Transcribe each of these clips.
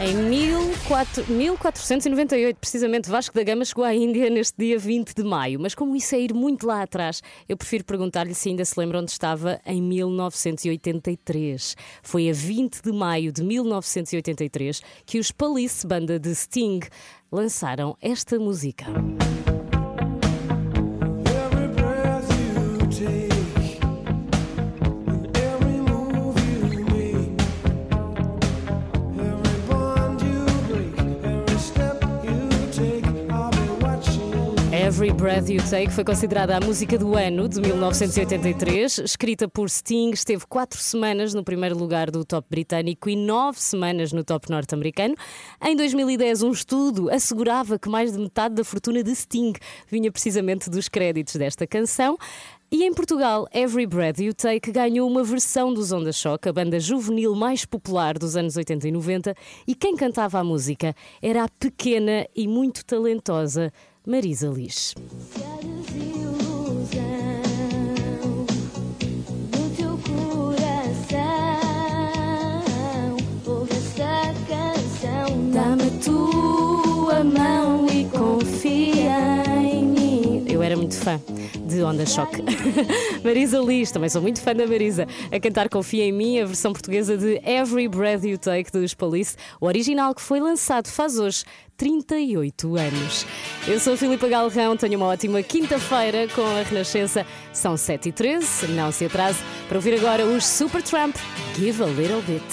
Em 14- 1498, precisamente, Vasco da Gama chegou à Índia neste dia 20 de maio. Mas como isso é ir muito lá atrás, eu prefiro perguntar-lhe se ainda se lembra onde estava em 1983. Foi a 20 de maio de 1983 que os Police, banda de Sting, lançaram esta música. Every Breath You Take foi considerada a música do ano de 1983, escrita por Sting, esteve quatro semanas no primeiro lugar do top britânico e nove semanas no top norte-americano. Em 2010, um estudo assegurava que mais de metade da fortuna de Sting vinha precisamente dos créditos desta canção. E em Portugal, Every Breath You Take ganhou uma versão dos Onda Shock, a banda juvenil mais popular dos anos 80 e 90, e quem cantava a música era a pequena e muito talentosa Marisa Liz. Fã de Onda Choque. Marisa Liz, também sou muito fã da Marisa, a cantar Confia em mim, a versão portuguesa de Every Breath You Take dos Police, o original que foi lançado faz hoje 38 anos. Eu sou a Filipa Galrão, tenho uma ótima quinta-feira com a Renascença. São 7 e 13 não se atrase, para ouvir agora os Supertramp, Give a Little Bit.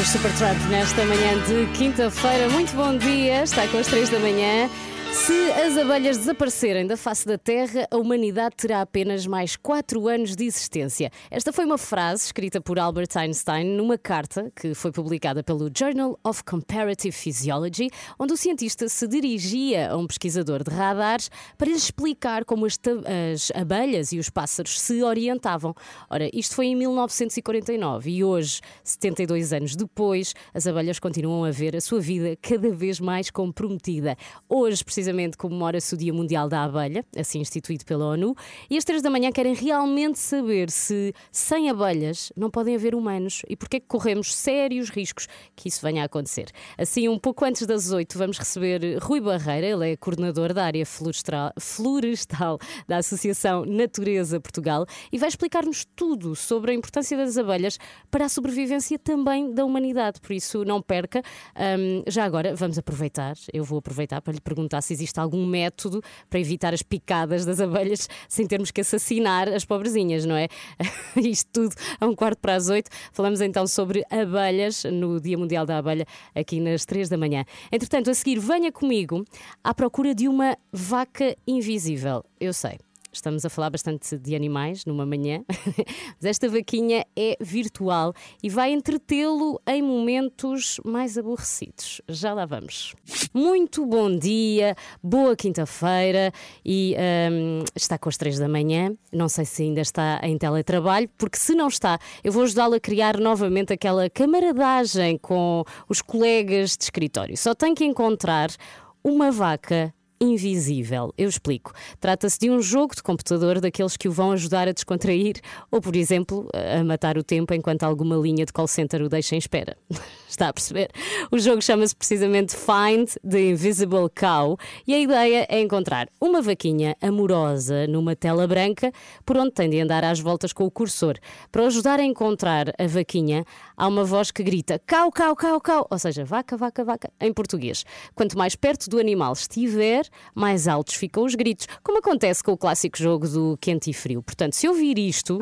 Os Supertramp nesta manhã de quinta-feira. Muito bom dia, está com as 3 da manhã. Se as abelhas desaparecerem da face da Terra, a humanidade terá apenas mais 4 anos de existência. Esta foi uma frase escrita por Albert Einstein numa carta que foi publicada pelo Journal of Comparative Physiology, onde o cientista se dirigia a um pesquisador de radares para lhe explicar como as, abelhas e os pássaros se orientavam. Ora, isto foi em 1949 e hoje, 72 anos depois, as abelhas continuam a ver a sua vida cada vez mais comprometida. Hoje, comemora-se o Dia Mundial da Abelha, assim instituído pela ONU, e às três da manhã querem realmente saber se sem abelhas não podem haver humanos e porque é que corremos sérios riscos que isso venha a acontecer. Assim, um pouco antes das oito, vamos receber Rui Barreira, ele é coordenador da área florestal, florestal da Associação Natureza Portugal e vai explicar-nos tudo sobre a importância das abelhas para a sobrevivência também da humanidade. Por isso, não perca. Hum, já agora, vamos aproveitar, eu vou aproveitar para lhe perguntar se existe algum método para evitar as picadas das abelhas sem termos que assassinar as pobrezinhas, não é? Isto tudo a um quarto para as oito. Falamos então sobre abelhas no Dia Mundial da Abelha, aqui nas três da manhã. Entretanto, a seguir, venha comigo à procura de uma vaca invisível. Eu sei. Estamos a falar bastante de animais numa manhã, mas esta vaquinha é virtual e vai entretê-lo em momentos mais aborrecidos. Já lá vamos. Muito bom dia, boa quinta-feira e hum, está com as três da manhã. Não sei se ainda está em teletrabalho, porque se não está, eu vou ajudá-lo a criar novamente aquela camaradagem com os colegas de escritório. Só tem que encontrar uma vaca invisível. Eu explico. Trata-se de um jogo de computador daqueles que o vão ajudar a descontrair ou, por exemplo, a matar o tempo enquanto alguma linha de call center o deixa em espera. Está a perceber? O jogo chama-se precisamente Find the Invisible Cow e a ideia é encontrar uma vaquinha amorosa numa tela branca por onde tem de andar às voltas com o cursor. Para ajudar a encontrar a vaquinha, há uma voz que grita cau, cau, cau, cau, ou seja, vaca, vaca, vaca, em português. Quanto mais perto do animal estiver, mais altos ficam os gritos, como acontece com o clássico jogo do quente e frio. Portanto, se ouvir isto.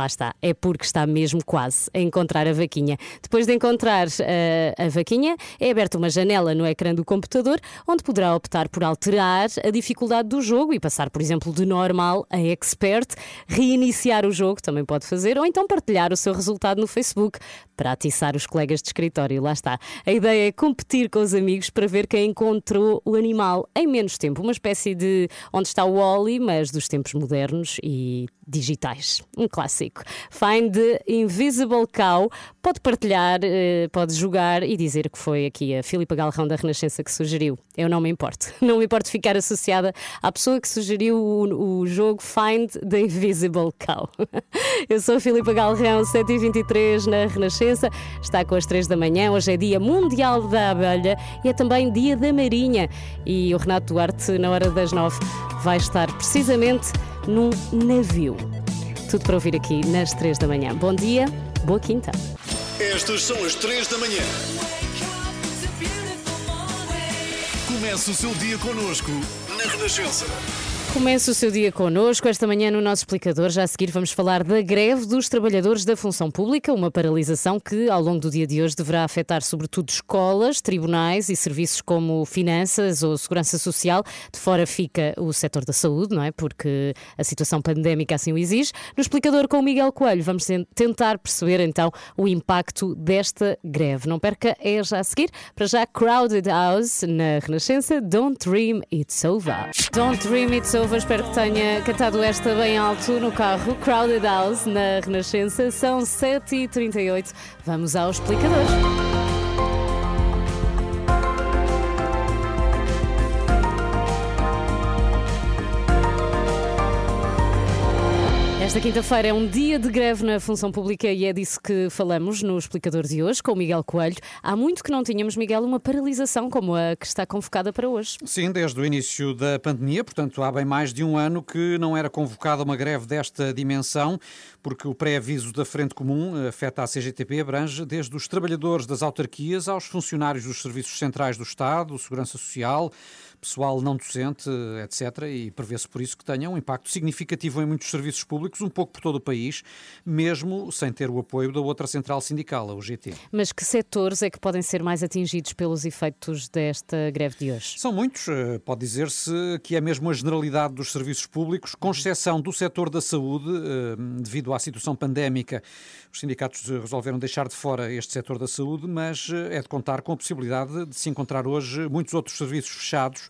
Lá está, é porque está mesmo quase a encontrar a vaquinha. Depois de encontrar eh, a vaquinha, é aberta uma janela no ecrã do computador onde poderá optar por alterar a dificuldade do jogo e passar, por exemplo, de normal a expert, reiniciar o jogo, também pode fazer, ou então partilhar o seu resultado no Facebook para atiçar os colegas de escritório. Lá está. A ideia é competir com os amigos para ver quem encontrou o animal em menos tempo. Uma espécie de onde está o Wally, mas dos tempos modernos e digitais. Um clássico. Find Invisible Cow. Pode partilhar, eh, pode jogar e dizer que foi aqui a Filipa Galrão da Renascença que sugeriu. Eu não me importo. Não me importo ficar associada à pessoa que sugeriu o, o jogo Find the Invisible Cow. Eu sou a Filipa Galrão, 7h23 na Renascença. Está com as 3 da manhã. Hoje é Dia Mundial da Abelha e é também Dia da Marinha. E o Renato Duarte, na hora das 9, vai estar precisamente num navio. Tudo para ouvir aqui nas 3 da manhã. Bom dia, boa quinta. Estas são as 3 da manhã. Comece o seu dia connosco na Renascença. Comece o seu dia connosco. Esta manhã, no nosso explicador, já a seguir, vamos falar da greve dos trabalhadores da função pública, uma paralisação que, ao longo do dia de hoje, deverá afetar sobretudo escolas, tribunais e serviços como finanças ou segurança social. De fora fica o setor da saúde, não é? Porque a situação pandémica assim o exige. No explicador com o Miguel Coelho, vamos ten- tentar perceber então o impacto desta greve. Não perca, é já a seguir. Para já, Crowded House na Renascença. Don't Dream It's Over. Don't Dream It's Over. Espero que tenha cantado esta bem alto no carro. Crowded House na Renascença. São 7h38. Vamos ao explicador. Esta quinta-feira é um dia de greve na função pública e é disso que falamos no explicador de hoje com o Miguel Coelho. Há muito que não tínhamos, Miguel, uma paralisação como a que está convocada para hoje. Sim, desde o início da pandemia, portanto há bem mais de um ano que não era convocada uma greve desta dimensão, porque o pré-aviso da Frente Comum afeta a CGTP, abrange desde os trabalhadores das autarquias aos funcionários dos serviços centrais do Estado, Segurança Social, pessoal não docente, etc. E prevê-se por isso que tenha um impacto significativo em muitos serviços públicos, um pouco por todo o país, mesmo sem ter o apoio da outra central sindical, a UGT. Mas que setores é que podem ser mais atingidos pelos efeitos desta greve de hoje? São muitos, eh, pode dizer-se que é mesmo a generalidade dos serviços públicos, com exceção do setor da saúde, eh, devido à situação pandémica. Os sindicatos resolveram deixar de fora este setor da saúde, mas eh, é de contar com a possibilidade de se encontrar hoje muitos outros serviços fechados,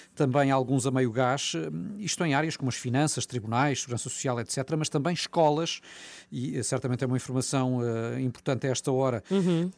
também alguns a meio gás, eh, isto em áreas como as finanças, tribunais, segurança social, etc., mas também escolas, e eh, certamente é uma informação eh, importante a esta hora,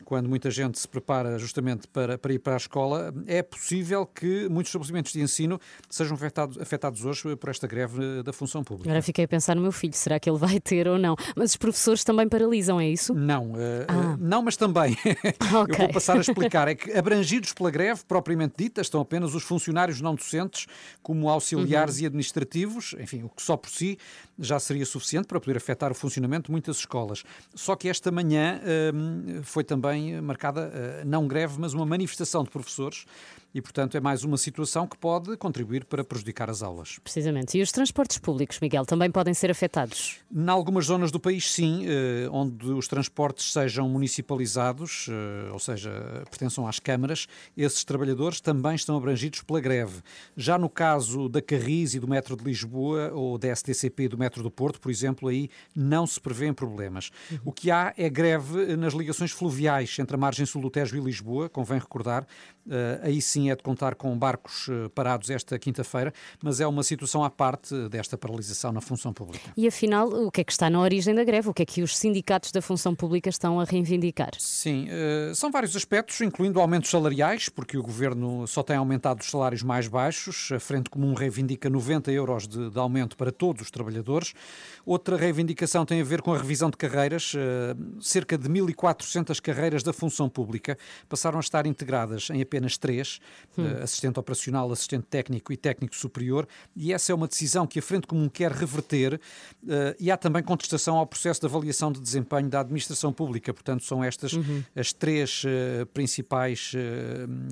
quando muita gente se prepara justamente para, para ir para a escola, é possível que muitos estabelecimentos de ensino sejam afetados, afetados hoje por esta greve da função pública. Agora fiquei a pensar no meu filho, será que ele vai ter ou não? Mas os professores também paralisam, é isso? Não, eh, Ah. não, mas também. Eu Ok. vou passar a explicar. É que abrangidos pela greve propriamente dita estão apenas os funcionários não docentes, como auxiliares Uhum. e administrativos, enfim, o que só por si já seria suficiente para poder afetar o funcionamento de muitas escolas. Só que esta manhã hum, foi também marcada, eh, não greve, mas uma manifestação de professores e, portanto, é mais uma situação que pode contribuir para prejudicar as aulas. Precisamente. E os transportes públicos, Miguel, também podem ser afetados? Em algumas zonas do país, sim, eh, onde os transportes sejam municipalizados, eh, ou seja, pertençam às câmaras, esses trabalhadores também estão abrangidos pela greve. Já no caso da Carris e do Metro de Lisboa, ou da STCP e do Metro do Porto, por exemplo, aí não se prevêem problemas. O que há é greve nas ligações fluviais entre a margem sul do Tejo e Lisboa, convém recordar. Eh, Aí sim é de contar com barcos eh, parados esta quinta-feira, mas é uma situação à parte desta paralisação na função pública. E afinal, o que é que está na origem da greve? O que é que os sindicatos da função pública estão a reivindicar? Sim, eh, são vários aspectos, incluindo aumentos salariais, porque o governo só tem aumentado os salários mais baixos. A Frente Comum reivindica 90 euros de, de aumento para todos os trabalhadores. Outra reivindicação tem a ver com a revisão de carreiras. Eh, Cerca de 1.400 carreiras da função pública passaram a estar integradas em apenas três. Eh, assistente operacional, assistente técnico e técnico superior, e essa é uma decisão que a Frente Comum quer reverter, eh, e há também contestação ao processo de avaliação de desempenho da administração pública. Portanto, são estas as três eh, principais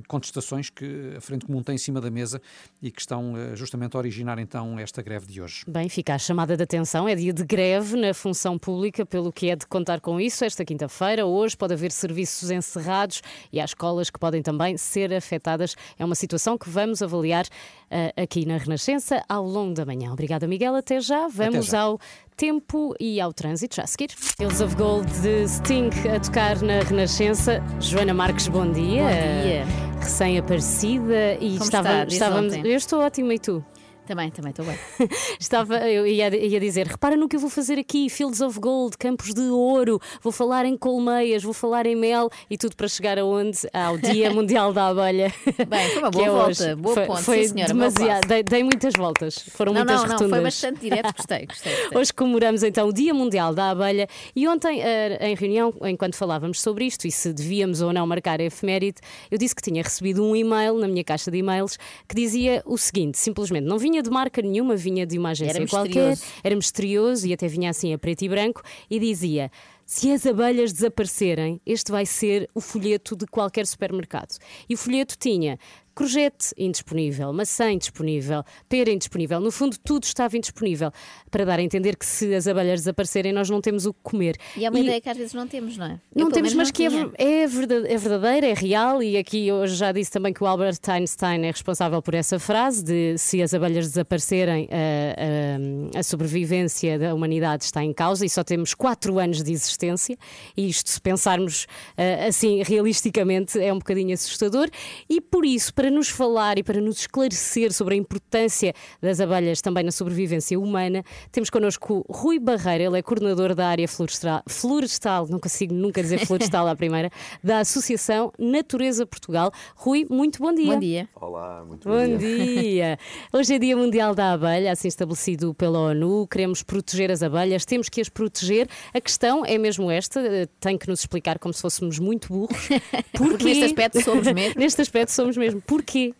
contestações que a Frente Comum tem em cima da mesa e que estão justamente a originar então esta greve de hoje. Bem, fica a chamada de atenção. É dia de greve na função pública, pelo que é de contar com isso. Esta quinta-feira, hoje, pode haver serviços encerrados e há escolas que podem também ser afetadas. É uma situação que vamos avaliar eh, aqui na Renascença ao longo da manhã. Obrigada, Miguel. Até já. Vamos já. ao tempo e ao trânsito. Já a seguir. Hills of Gold de Sting a tocar na Renascença. Joana Marques, bom dia. Bom dia. Recém-aparecida e Como estava- está estávamos. ontem? Eu estou ótima e tu? Também, também, estou bem. Estava, eu ia, ia dizer, repara no que eu vou fazer aqui, Fields of Gold, Campos de Ouro, vou falar em colmeias, vou falar em mel e tudo para chegar aonde? Ao Dia Mundial da Abelha. Bem, foi uma boa é volta, hoje. boa foi, ponte, foi sim, senhora, demasiado, dei, dei muitas voltas, foram Não, muitas não, não, rotundas. foi bastante direto, gostei, gostei. gostei. Hoje comemoramos então o Dia Mundial da Abelha e ontem, eh, em reunião, enquanto falávamos sobre isto e se devíamos ou não marcar a efeméride, eu disse que tinha recebido um e-mail na minha caixa de e-mails que dizia o seguinte: simplesmente não vinha de marca nenhuma, vinha de uma agência Era qualquer, misterioso. era misterioso e até vinha assim a preto e branco e dizia. Se as abelhas desaparecerem, este vai ser o folheto de qualquer supermercado. E o folheto tinha courgette indisponível, maçã indisponível, pera indisponível. No fundo, tudo estava indisponível para dar a entender que se as abelhas desaparecerem, nós não temos o que comer. E é uma ideia que às vezes não temos, não é? Eu, Não pelo temos, mas não que é, é, é verdadeira, é real, e aqui hoje já disse também que o Albert Einstein é responsável por essa frase de se as abelhas desaparecerem, a, a- a sobrevivência da humanidade está em causa e só temos quatro anos de existência, e isto, se pensarmos ah, assim realisticamente, é um bocadinho assustador, e por isso, para nos falar e para nos esclarecer sobre a importância das abelhas também na sobrevivência humana, temos connosco o Rui Barreira, ele é coordenador da área florestal, florestal não consigo nunca dizer florestal à primeira, da Associação Natureza Portugal. Rui, muito bom dia. Bom dia. Olá, muito bom, Bom dia. dia! Hoje é Dia Mundial da Abelha, assim estabelecido pela ONU. Queremos proteger as abelhas, temos que as proteger. A questão é mesmo esta: eh, tem que nos explicar como se fôssemos muito burros. Porquê? neste aspecto somos mesmo. neste aspecto somos mesmo. Porquê?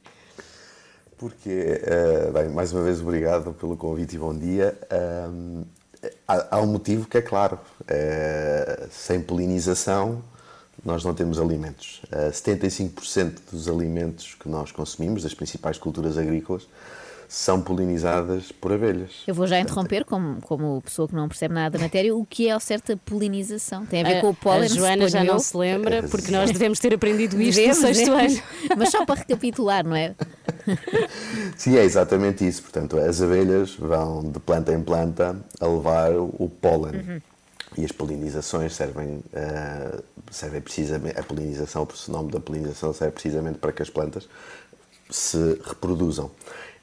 Porque, eh, bem, mais uma vez, obrigado pelo convite e bom dia. Ahm, há, há um motivo que é claro: eh, sem polinização, nós não temos alimentos. Eh, 75% dos alimentos que nós consumimos, das principais culturas agrícolas, são polinizadas por abelhas. Eu vou já interromper, como, como pessoa que não percebe nada da matéria, o que é ao certo a polinização? Tem a ver com o pólen, a Joana já não se lembra, porque nós devemos ter aprendido isto Devemos, no sexto devemos. ano. Mas só para recapitular, não é? Sim, é exatamente isso. Portanto, as abelhas vão de planta em planta a levar o pólen. E as polinizações servem, eh, servem precisamente, a polinização, o nome da polinização serve precisamente para que as plantas se reproduzam.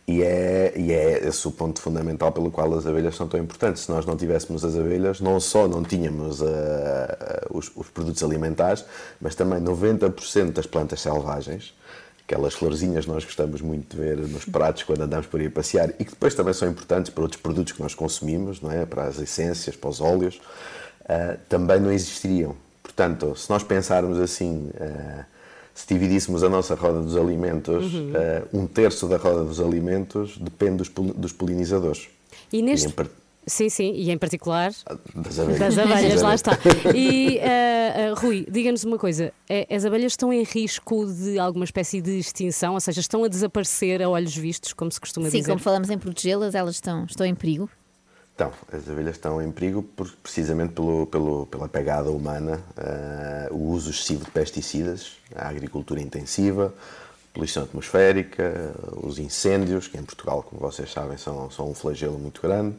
E é, e é esse o ponto fundamental pelo qual as abelhas são tão importantes. Se nós não tivéssemos as abelhas, não só não tínhamos eh, os, os produtos alimentares, mas também 90% das plantas selvagens, aquelas florzinhas que nós gostamos muito de ver nos pratos quando andamos por aí a passear e que depois também são importantes para outros produtos que nós consumimos, não é? para as essências, para os óleos, eh, também não existiriam. Portanto, se nós pensarmos assim, se dividíssemos a nossa roda dos alimentos, eh, um terço da roda dos alimentos depende dos, pol- dos polinizadores. E neste. par- Sim, sim, e em particular Das abelhas. das abelhas, lá está. E ah, ah, Rui, diga-nos uma coisa: é- as abelhas estão em risco de alguma espécie de extinção, ou seja, estão a desaparecer a olhos vistos, como se costuma Sim, dizer? como falamos em protegê-las, elas estão, estão em perigo. Então, as abelhas estão em perigo por- precisamente pelo, pelo- pela pegada humana, eh, o uso excessivo de pesticidas, a agricultura intensiva, poluição atmosférica, os incêndios, que em Portugal, como vocês sabem, são, são um flagelo muito grande,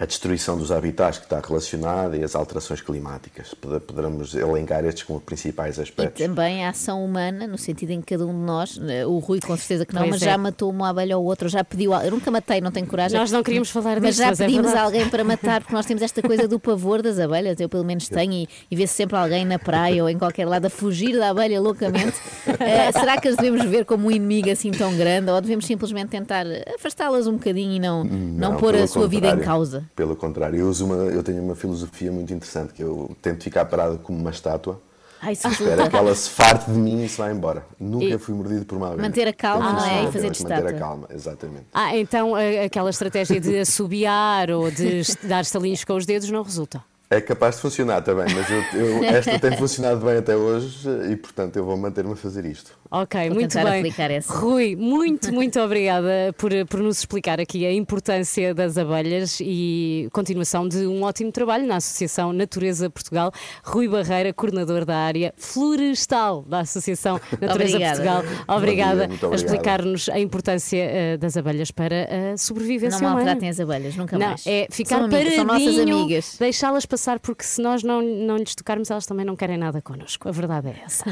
a destruição dos habitats que está relacionada e as alterações climáticas. Pode- Poderemos elencar estes como principais E aspectos. também a ação humana, no sentido em que cada um de nós, eh, o Rui com certeza que não, Pois mas é. já matou uma abelha ou outra, já pediu. Eu nunca matei, não tenho coragem. Nós não queríamos falar Mas disto, já mas é pedimos verdade. alguém para matar, porque nós temos esta coisa do pavor das abelhas, eu pelo menos tenho, e, e vê-se sempre alguém na praia ou em qualquer lado a fugir da abelha loucamente. Eh, será que as devemos ver como um inimigo assim tão grande ou devemos simplesmente tentar afastá-las um bocadinho e não, não, pôr a sua vida em contrário. Pelo contrário, eu, uso uma, eu tenho uma filosofia muito interessante, que eu tento ficar parado como uma estátua Ai, resulta. que ela se farte de mim e se vá embora. Nunca E- fui mordido por uma abelha. Manter a calma, não é? E fazer Manter a calma, exatamente. Ah, então aquela estratégia de assobiar ou de dar estalinhos com os dedos não resulta. É capaz de funcionar também, mas eu, eu- esta tem funcionado bem até hoje e, portanto, eu vou manter-me a fazer isto. Ok, Vou muito bem. Rui, muito, muito obrigada por, por nos explicar aqui a importância das abelhas e continuação de um ótimo trabalho na Associação Natureza Portugal. Rui Barreira, coordenador da área florestal da Associação Natureza Obrigada. Portugal. Obrigada dia, a explicar-nos a importância eh, das abelhas para a sobrevivência Não humana. maltratem as abelhas, nunca Não, mais. é ficar são, amigas, são nossas paradinho, amigas. deixá-las passar, porque se nós não, não lhes tocarmos, elas também não querem nada connosco. A verdade é essa.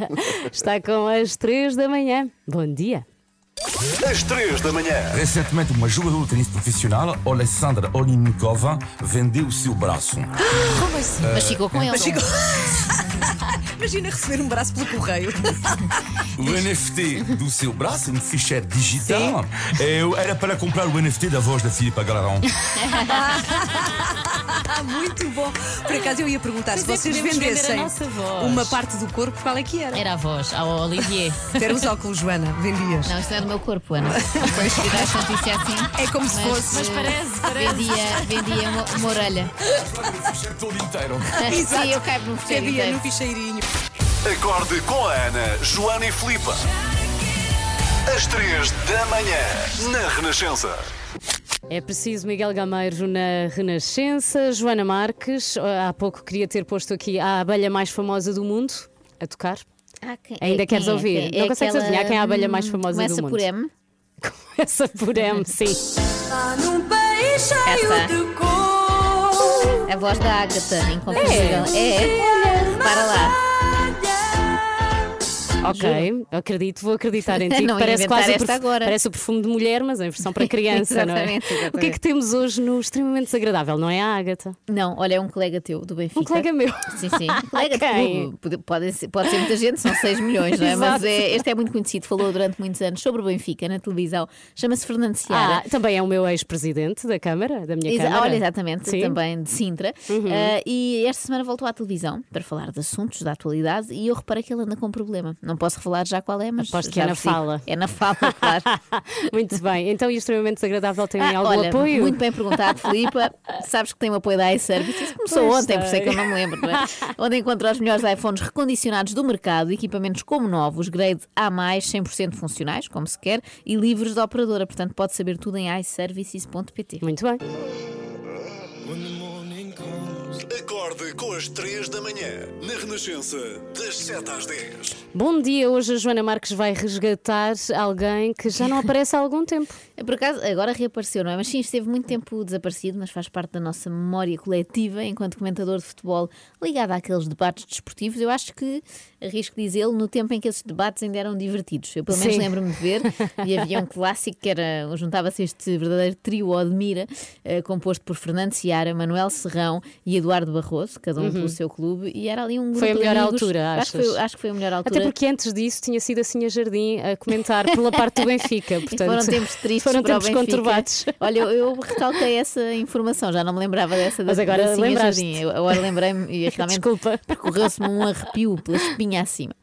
Está com as três da manhã. Bom dia. Às 3 da manhã. Recentemente, uma jogadora de tênis profissional, Alessandra Olinikova, vendeu o seu braço. Como assim? Mas ficou com eles. Imagina receber um braço pelo correio. O NFT do seu braço, um ficheiro digital, eu era para comprar o NFT da voz da Filipa Galarão. Muito bom. Por acaso eu ia perguntar se Pois é, vocês podemos vender a vendessem nossa voz. uma parte do corpo, qual é que era? Era a voz, ao Olivier. Ter os óculos, Joana, vendias. Não, isto é do meu corpo, Ana. Depois essa notícia assim. É como se fosse. Mas parece, parece. Vendia, vendia uma, uma orelha. Ficheiro todo inteiro. Sim, eu caibo no Cabia inteiro. no ficheirinho. Acorde com a Ana, Joana e Filipe. Às 3 da manhã, na Renascença. É preciso Miguel Gameiro na Renascença. Joana Marques, há pouco queria ter posto aqui a abelha mais famosa do mundo a tocar. Ah, quem- Ainda é- queres quem é? ouvir? Quem Não é consegues aquela, adivinhar quem é a abelha mais hum, famosa do Começa mundo? por M. Começa por M, sim. Essa. A voz da Agatha, inconfundível. É. Para lá. Ok, acredito, vou acreditar em ti. Não parece quase o esta perfu- agora. Parece o perfume de mulher, mas em versão para criança, não é? Exatamente, exatamente. O que é que temos hoje no extremamente desagradável, não é a Ágata? Não, olha, é um colega teu do Benfica. Um colega meu. Sim, sim. Um colega clube. Pode, pode ser, pode ser muita gente, são 6 milhões, não é? Mas é- este é muito conhecido, falou durante muitos anos sobre o Benfica na televisão. Chama-se Fernando Seara. Ah, também é o meu ex-presidente da Câmara, da minha Exa- Câmara. Olha, exatamente, Sim. Uhum. também de Sintra. Ah, e esta semana voltou à televisão para falar de assuntos da atualidade e eu reparei que ele anda com um problema. Não posso revelar já qual é, mas. Aposto que é na fala. É na fala, claro. Muito bem, então e extremamente desagradável tem Ah, algum olha, apoio? Muito bem perguntado, Filipa. Sabes que tem o apoio da iService. Isso começou Pois ontem, por isso é que sei. eu não me lembro, não é? Onde encontra os melhores iPhones recondicionados do mercado, equipamentos como novos, grade A, 100% funcionais, como se quer, e livres da operadora. Portanto, pode saber tudo em iServices.pt. Muito bem. Acorde com as 3 da manhã, na Renascença, das 7 às 10. Bom dia, hoje a Joana Marques vai resgatar alguém que já não aparece há algum tempo. Por acaso, agora reapareceu, não é? Mas sim, esteve muito tempo desaparecido, mas faz parte da nossa memória coletiva enquanto comentador de futebol ligado àqueles debates desportivos. Eu acho que, arrisco dizê-lo, no tempo em que esses debates ainda eram divertidos. Eu pelo menos lembro-me de ver e havia um clássico que era, juntava-se este verdadeiro trio Odmira, eh, composto por Fernando Seara, Manuel Serrão e Eduardo Barroso, cada um pelo seu clube, e era ali um grupo Uhum. Foi a melhor amigos. altura, acho foi, acho que foi a melhor altura. Até porque antes disso tinha sido assim a Jardim a comentar pela parte do Benfica. Portanto, foram tempos tristes foram tempos conturbados. Olha, eu, eu recalquei essa informação, já não me lembrava dessa da Mas agora da Sinha lembraste. Jardim. Eu agora lembrei-me e realmente Desculpa. percorreu-se-me um arrepio pela espinha acima.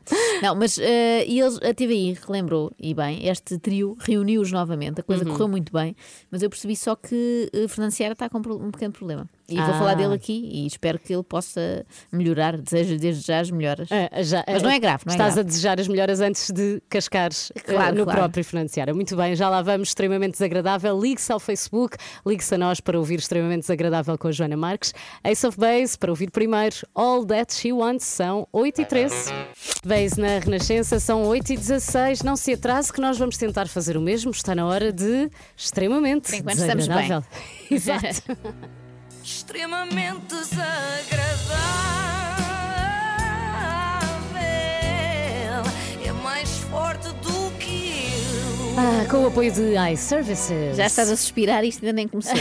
Não, mas e eles, a TVI relembrou, e bem, este trio reuniu-os novamente, a Uhum. coisa correu muito bem, mas eu percebi só que uh, Fernando Seara está com um pequeno problema. E vou Ah. falar dele aqui e espero que ele possa melhorar. Desejo desde já as melhoras. Ah, já- Mas não é grave, não é Estás grave. a desejar as melhoras antes de cascares eh, Claro, no claro. próprio financiário. Muito bem, já lá vamos, extremamente desagradável. Ligue-se ao Facebook, ligue-se a nós para ouvir extremamente desagradável com a Joana Marques. Ace of Base para ouvir primeiro. All That She Wants são 8 e 13. Base na Renascença são 8 e 16. Não se atrase que nós vamos tentar fazer o mesmo. Está na hora de extremamente Por enquanto estamos bem. desagradável. Exato. Extremamente desagradável. É mais forte do que eu. Ah, com o apoio de iServices. Já estás a suspirar e isto ainda nem começou.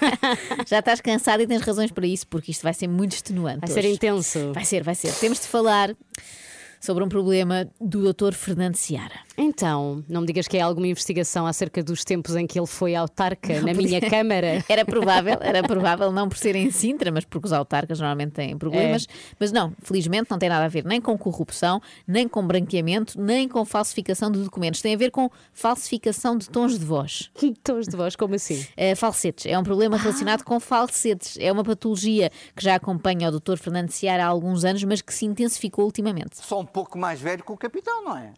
Já estás cansado e tens razões para isso, porque isto vai ser muito extenuante. Vai ser hoje. intenso. Vai ser, vai ser. Temos de falar sobre um problema do Dr. Fernando Seara. Então, não me digas que é alguma investigação acerca dos tempos em que ele foi autarca na minha Câmara. Era provável, era provável, não por ser em Sintra, mas porque os autarcas normalmente têm problemas. Mas não, felizmente não tem nada a ver nem com corrupção, nem com branqueamento, nem com falsificação de documentos. Tem a ver com falsificação de tons de voz. Tons de voz, como assim? Eh, falsetes. É um problema relacionado com falsetes. É uma patologia que já acompanha o Dr. Fernando Seara há alguns anos, mas que se intensificou ultimamente. Um pouco mais velho que o capitão, não é?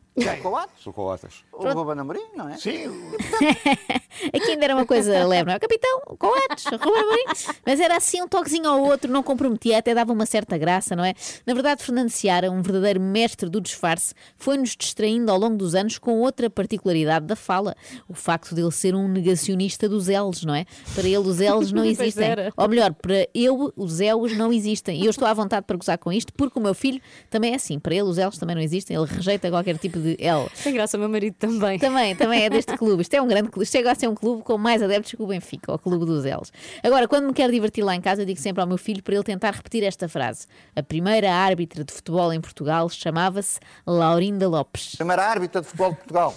Sou Coates. O Ruben Amorim, não é? Sim. Aqui ainda era uma coisa leve, não é? Capitão, coates, Ruben Amorim. Mas era assim um toquezinho ao outro, não comprometia, até dava uma certa graça, não é? Na verdade, Fernando Seara, um verdadeiro mestre do disfarce, foi-nos distraindo ao longo dos anos com outra particularidade da fala. O facto de ele ser um negacionista dos L's, não é? Para ele os L's não existem. Ou melhor, para eu os L's não existem. E eu estou à vontade para gozar com isto, porque o meu filho também é assim. Para ele os L's também não existem. Ele rejeita qualquer tipo de L. Tem graça, o meu marido também. Também, também é deste clube. Isto é um grande clube. Chega a ser um clube com mais adeptos que o Benfica, o clube dos L's. Agora, quando me quero divertir lá em casa, digo sempre ao meu filho para ele tentar repetir esta frase. A primeira árbitra de futebol em Portugal chamava-se Laurinda Lopes. Primeira árbitra de futebol de Portugal.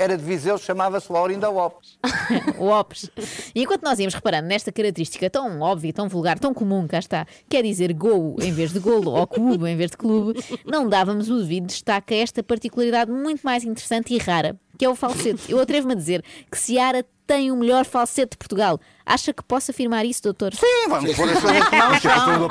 Era de Viseu, chamava-se Laurinda Lopes. Lopes. E enquanto nós íamos reparando nesta característica tão óbvia, tão vulgar, tão comum, cá está, quer dizer gol em vez de golo, ou clube em vez de clube, não dávamos o devido destaque a esta particularidade muito mais interessante e rara, que é o falsete. Eu atrevo-me a dizer que Seara tem o melhor falsete de Portugal. Acha que posso afirmar isso, doutor? Sim, vamos pôr as coisas elas são.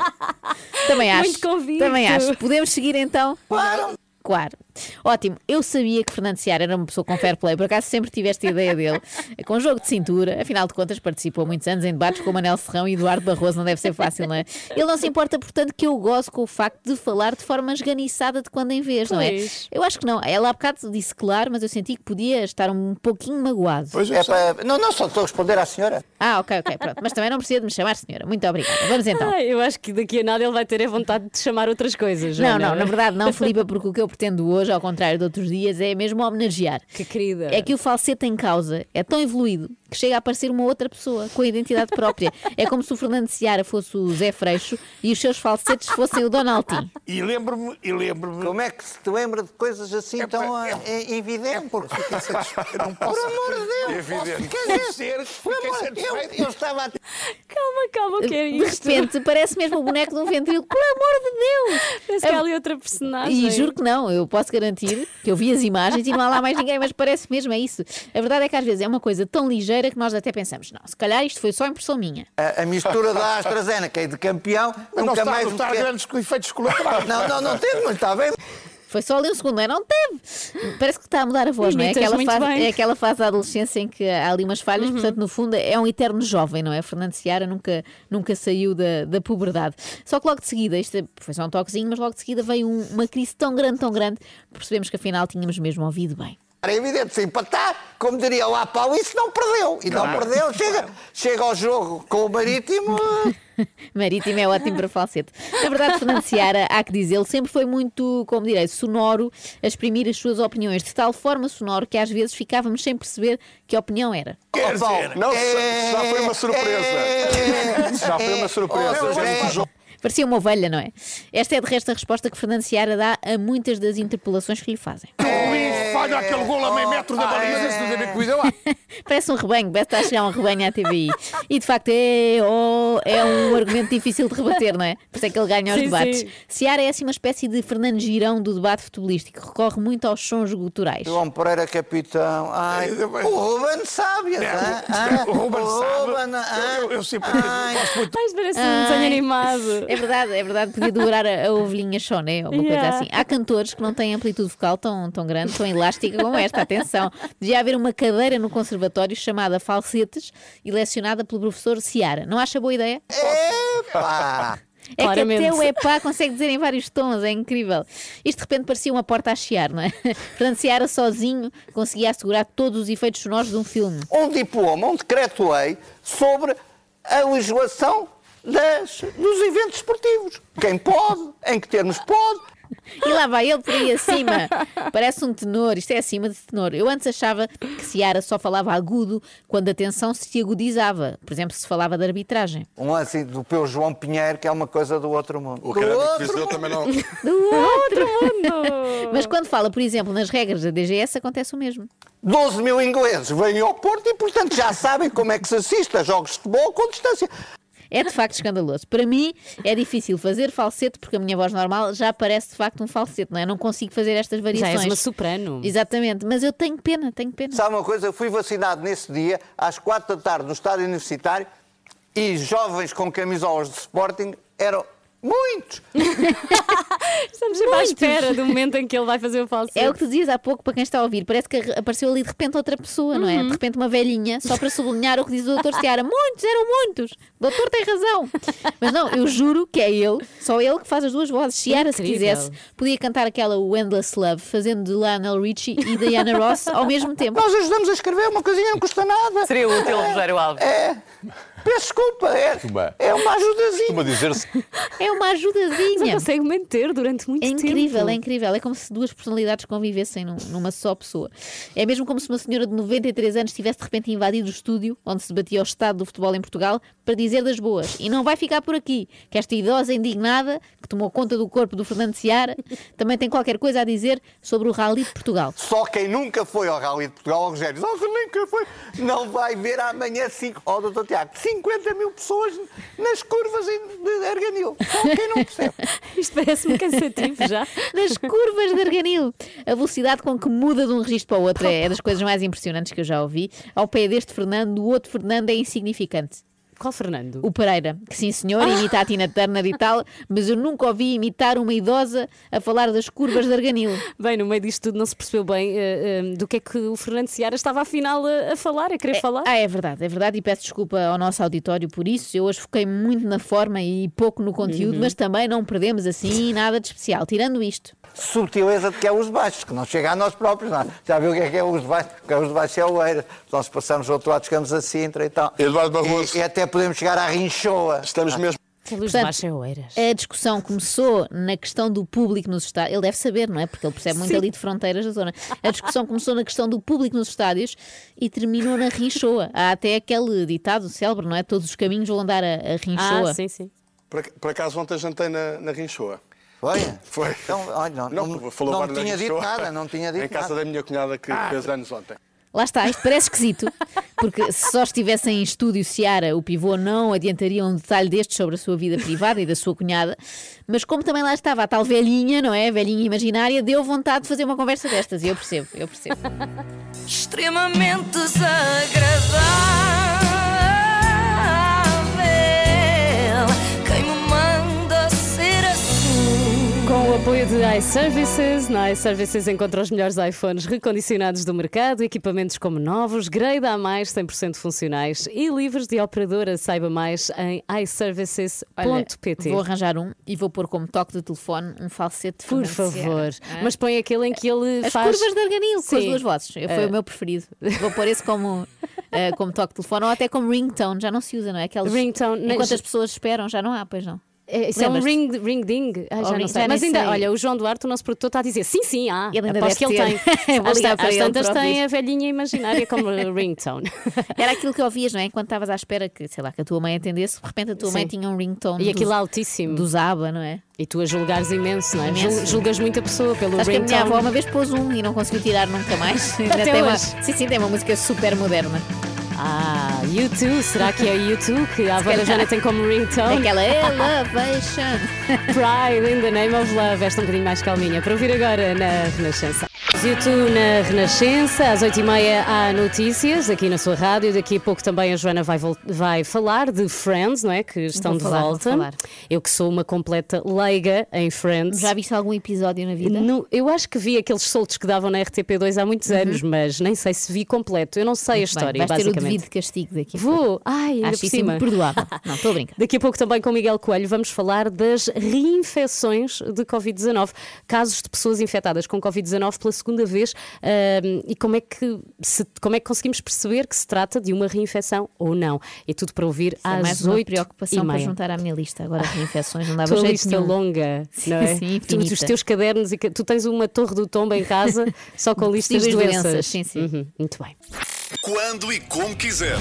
Também acho. Também acho. Podemos seguir então? Claro. Claro. Ótimo. Eu sabia que Fernando Seara era uma pessoa com fair play, por acaso sempre tive esta ideia dele. Com jogo de cintura, afinal de contas participou muitos anos em debates com o Manel Serrão e Eduardo Barroso, não deve ser fácil, não é? Ele não se importa, portanto, que eu gozo com o facto de falar de forma esganiçada de quando em vez, não é? Pois. Eu acho que não. Ela há bocado disse claro, mas eu senti que podia estar um pouquinho magoado. Pois É para... Não, não, só estou a responder à senhora. Ah, ok, ok, pronto. Mas também não precisa de me chamar senhora. Muito obrigada. Vamos então. Ai, eu acho que daqui a nada ele vai ter a vontade de chamar outras coisas. Não, Joana. não, na verdade não, Filipa, porque o que eu pretendo hoje, ao contrário de outros dias, é mesmo homenagear. Que querida. É que o falsete em causa é tão evoluído que chega a parecer uma outra pessoa, com a identidade própria. É como se o Fernando Seara fosse o Zé Freixo e os seus falsetes fossem o Donaldinho. E lembro-me, e lembro-me. Como é que se te lembra de coisas assim É tão ah, é, evidentes? Porque fiquei satisfeito. Não posso. Por amor de Deus! Evidente. Quer dizer, fiquei amor- eu, satisfeito. eu estava a Calma, calma, o que é De isto? repente parece mesmo o boneco de um ventríloco, por amor de Deus! Parece que há ali outra personagem. E juro que não, eu posso garantir que eu vi as imagens e não há lá mais ninguém, mas parece mesmo, é isso. A verdade é que às vezes é uma coisa tão ligeira que nós até pensamos, não, se calhar isto foi só impressão minha. A, a mistura da AstraZeneca e de campeão Mas não nunca está, mais não está quer- grandes efeitos colaterais. Não, não, não teve, mas está bem. Foi só ali um segundo, não é? Não teve. Parece que está a mudar a voz, não é? Aquela fase, bem. é aquela fase da adolescência em que há ali umas falhas, Uhum. portanto, no fundo, é um eterno jovem, não é? Fernando Seara nunca, nunca saiu da, da puberdade. Só que logo de seguida, isto é- foi só um toquezinho, mas logo de seguida veio um- uma crise tão grande, tão grande, que percebemos que afinal tínhamos mesmo ouvido bem. Era evidente, se empatar, como diria lá Paulo, isso não perdeu. E não perdeu, chega, chega ao jogo com o Marítimo. Marítimo é ótimo para falsete. Na verdade, Fernando Seara, há que dizê-lo, sempre foi muito, como direi, sonoro a exprimir as suas opiniões, de tal forma sonoro que às vezes ficávamos sem perceber que opinião era. Quer dizer, não, é- já foi uma surpresa. é- Já foi uma surpresa. Oh, é- Parecia uma ovelha, não é? Esta é de resto a resposta que Fernando Seara dá a muitas das interpelações que lhe fazem. Falha aquele golo a meio metro da baliza. Isso não tem a ver com isso. Eu Parece um rebanho, parece que está a chegar um rebanho à TVI. E de facto é, oh, é um argumento difícil de rebater, não é? Por isso é que ele ganha os Sim, debates. sim. Seara é assim uma espécie de Fernando Girão do debate futebolístico, recorre muito aos sons guturais. João Pereira, capitão. Ai, o Ruben sabe. ah, ah, O Ruben sabe. Ruben, ah, Eu- eu sempre ai. gosto muito. Mas parece um Ai. desenho animado. É verdade, é verdade, podia durar a, a ovelhinha choné ou uma coisa Yeah. assim. Há cantores que não têm amplitude vocal tão, tão grande, tão elástica como esta, atenção. Devia haver uma cadeira no conservatório chamada Falsetes e lecionada pelo professor Ciara. Não acha boa ideia? Epá! É Claramente. que até o epá consegue dizer em vários tons, é incrível. Isto de repente parecia uma porta a chiar, não é? Portanto, Ciara sozinho conseguia assegurar todos os efeitos sonoros de um filme. um diploma, um decreto-lei sobre a legislação das, dos eventos esportivos. Quem pode, em que termos pode. E lá vai ele por aí acima. Parece um tenor, isto é acima de tenor. Eu antes achava que Ciara só falava agudo quando a tensão se agudizava. Por exemplo, se falava de arbitragem. Um lance do Peu João Pinheiro, que é uma coisa do outro mundo. O outro Viseu mundo. também não. Do outro mundo! Mas quando fala, por exemplo, nas regras da DGS, acontece o mesmo. 12 mil ingleses vêm ao Porto e, portanto, já sabem como é que se assiste a jogos de futebol com distância. É de facto escandaloso. Para mim é difícil fazer falsete porque a minha voz normal já parece de facto um falsete, não é? Não consigo fazer estas Já variações. és uma soprano. Exatamente, mas eu tenho pena, tenho pena. Sabe uma coisa? Eu fui vacinado nesse dia, às 4 da tarde, no estádio universitário, e jovens com camisolas de Sporting eram muitos. Estamos sempre à Muitos. espera do momento em que ele vai fazer o falsete. É o que tu dizias há pouco para quem está a ouvir. Parece que apareceu ali de repente outra pessoa, não Uhum. é? De repente uma velhinha, só para sublinhar o que diz o doutor Seara. Muitos, eram muitos. O doutor tem razão. Mas não, eu juro que é ele, só ele que faz as duas vozes. Seara, se quisesse, podia cantar aquela o Endless Love, fazendo de Lionel Richie e Diana Ross ao mesmo tempo. Nós ajudamos a escrever, uma coisinha não custa nada. Seria útil, Rogério Alves. É. Peço desculpa, é, é uma ajudazinha. Dizer-se É uma ajudazinha. consegue manter durante muito É tempo. incrível, é incrível. É como se duas personalidades convivessem num- numa só pessoa. É mesmo como se uma senhora de 93 anos tivesse de repente invadido o estúdio onde se debatia o estado do futebol em Portugal para dizer das boas. E não vai ficar por aqui, que esta idosa indignada que tomou conta do corpo do Fernando Seara também tem qualquer coisa a dizer sobre o Rally de Portugal. Só quem nunca foi ao Rally de Portugal, ao Rogério, diz, oh, nunca foi, não vai ver amanhã, cinco, oh, doutor Tiago, 50 mil pessoas nas curvas de Arganil. Só quem não percebe. Isto parece-me cansativo já. Nas curvas de Arganil. A velocidade com que muda de um registro para o outro é das coisas mais impressionantes que eu já ouvi. Ao pé deste Fernando, o outro Fernando é insignificante. Qual Fernando? O Pereira, que sim senhor, imita a Tina Turner e tal, mas eu nunca ouvi imitar uma idosa a falar das curvas de Arganil. Bem, no meio disto tudo não se percebeu bem eh, eh, do que é que o Fernando Seara estava afinal a, a falar, a querer falar. Ah, é verdade, é verdade, e peço desculpa ao nosso auditório por isso. Eu hoje foquei muito na forma e pouco no conteúdo, Uhum. mas também não perdemos assim nada de especial. Tirando isto, Subtileza de que é os baixos, que não chega a nós próprios. Não. Já viu o que é que é os baixos? O que é os baixos é o Eira. Nós passamos do outro lado, chegamos a Sintra e tal. Eduardo Barroso. E, e até podemos chegar à Rinchoa. Estamos mesmo. Luz Portanto, a discussão começou na questão do público nos estádios. Ele deve saber, não é? Porque ele percebe muito Sim. ali de fronteiras da zona. A discussão começou na questão do público nos estádios e terminou na Rinchoa. Há até aquele ditado célebre, não é? Todos os caminhos vão dar a, a Rinchoa. Ah, sim, sim. Por, por acaso ontem jantei na, na Rinchoa. Foi? Foi. Então, olha, não, não, Não, falou não tinha dito nada, não tinha dito Em casa nada. da minha cunhada que fez anos ontem. Lá está, isto parece esquisito, porque se só estivessem em estúdio Seara, o pivô não adiantaria um detalhe destes sobre a sua vida privada e da sua cunhada, mas como também lá estava a tal velhinha, não é? Velhinha imaginária, deu vontade de fazer uma conversa destas, e eu percebo, eu percebo. extremamente desagradável. Com o apoio de iServices, na iServices encontra os melhores iPhones recondicionados do mercado, equipamentos como novos, grade a mais, 100% funcionais e livres de operadora. Saiba mais em iServices.pt. vou arranjar um e vou pôr como toque de telefone um falsete Por favor. Seara. Mas põe aquele em que ele As faz. curvas de Arganil, com as duas vozes. Foi Eh, o meu preferido. Vou pôr esse como, eh, como toque de telefone ou até como ringtone. Já não se usa, não é? Aqueles, Ringtone, Enquanto as pessoas esperam, já não há, pois não. É, Isso é um ring, ring ding. Ou já ring- não sei. já Mas ainda, sei. olha, o João Duarte, o nosso produtor, está a dizer sim, sim, há. Ele Aposto que ele ter. tem. Às, tantas tem a velhinha imaginária como ringtone. Era aquilo que ouvias, não é? Enquanto estavas à espera que, sei lá, que a tua mãe atendesse, de repente a tua mãe Sim. tinha um ringtone. E aquilo dos, altíssimo. dos ABBA, não é? E tu a julgares imenso, não é? Imenso. Jul- Julgas muita pessoa pelo Acho que a minha ringtone. avó uma vez pôs um e não conseguiu tirar nunca mais. Até tem uma, hoje. sim, sim, tem uma música super moderna. Ah, YouTube, será que é YouTube que a calhar. Joana tem como ringtone? Aquela Elevation. Pride in the Name of Love. Esta um bocadinho mais calminha. Para ouvir agora na Renascença. YouTube na Renascença, às 8h30 há notícias aqui na sua rádio. Daqui a pouco também a Joana vai, vai falar de Friends, não é? Que estão Vou de falar, volta. Eu que sou uma completa leiga em Friends. Já viste algum episódio na vida? No- eu acho que vi aqueles soltos que davam na RTP2 há muitos anos, mas nem sei se vi completo. Eu não sei a Uhum. Muito bem, história, vais ter devido castigo daqui. Vou. Ai, ainda Acho por cima. imperdoável. Não, estou a brincar. Daqui a pouco também com Miguel Coelho vamos falar das reinfecções de Covid-19, casos de pessoas infectadas com Covid-19 pela segunda vez e como é, que se- como é que conseguimos perceber que se trata de uma reinfecção ou não. É tudo para ouvir Isso é às mais uma 8 preocupação para juntar à minha lista. Agora, reinfecções não dava jeito lista nenhum. longa, Sim, não é? sim, tu, os teus cadernos e tu tens uma torre do tombo em casa só com listas de doenças. doenças, sim, sim. Uhum, muito bem. Quando e como quiser.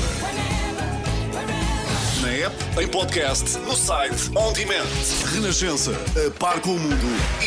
App, em podcast, no site, on demand. Renascença, a par com o mundo,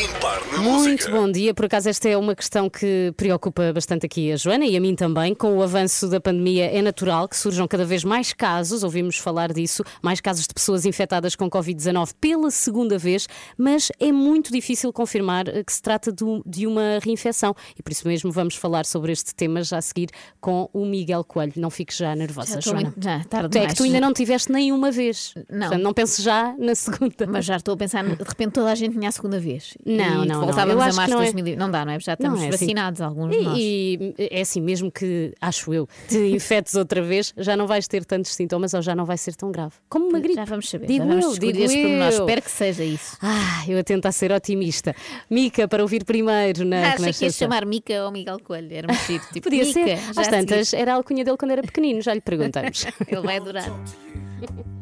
impar na Muito música. bom dia. Por acaso, esta é uma questão que preocupa bastante aqui a Joana e a mim também. Com o avanço da pandemia, é natural que surjam cada vez mais casos, ouvimos falar disso, mais casos de pessoas infectadas com Covid-19 pela segunda vez, mas é muito difícil confirmar eh, que se trata do- de uma reinfecção. E por isso mesmo vamos falar sobre este tema já a seguir com o Miguel Coelho. Não fiques já nervosa, Já Joana. muito- já, tarde Tu é que tu ainda não tiveste nenhuma vez. Não. Portanto, não penses já na segunda. Mas já estou a pensar, de repente toda a gente tinha a segunda vez. Não, e não, não. Voltávamos Eu a acho março que de não é. 2000. Não dá, não é? Já estamos Não, é assim. vacinados, alguns de nós. E, e é assim, mesmo que, acho eu, te infetes outra vez, já não vais ter tantos sintomas ou já não vai ser tão grave. Como uma gripe. Já vamos saber. Digo já vamos eu, digo eu. Espero que seja isso. Ah, eu a tentar ser otimista. Mica, para ouvir primeiro na Ah, achei que ias chamar Mica ou Miguel Coelho. Era giro. Tipo, Podia Mica, ser. Às tantas, era a alcunha dele quando era pequenino, já lhe perguntamos. Ele vai adorar.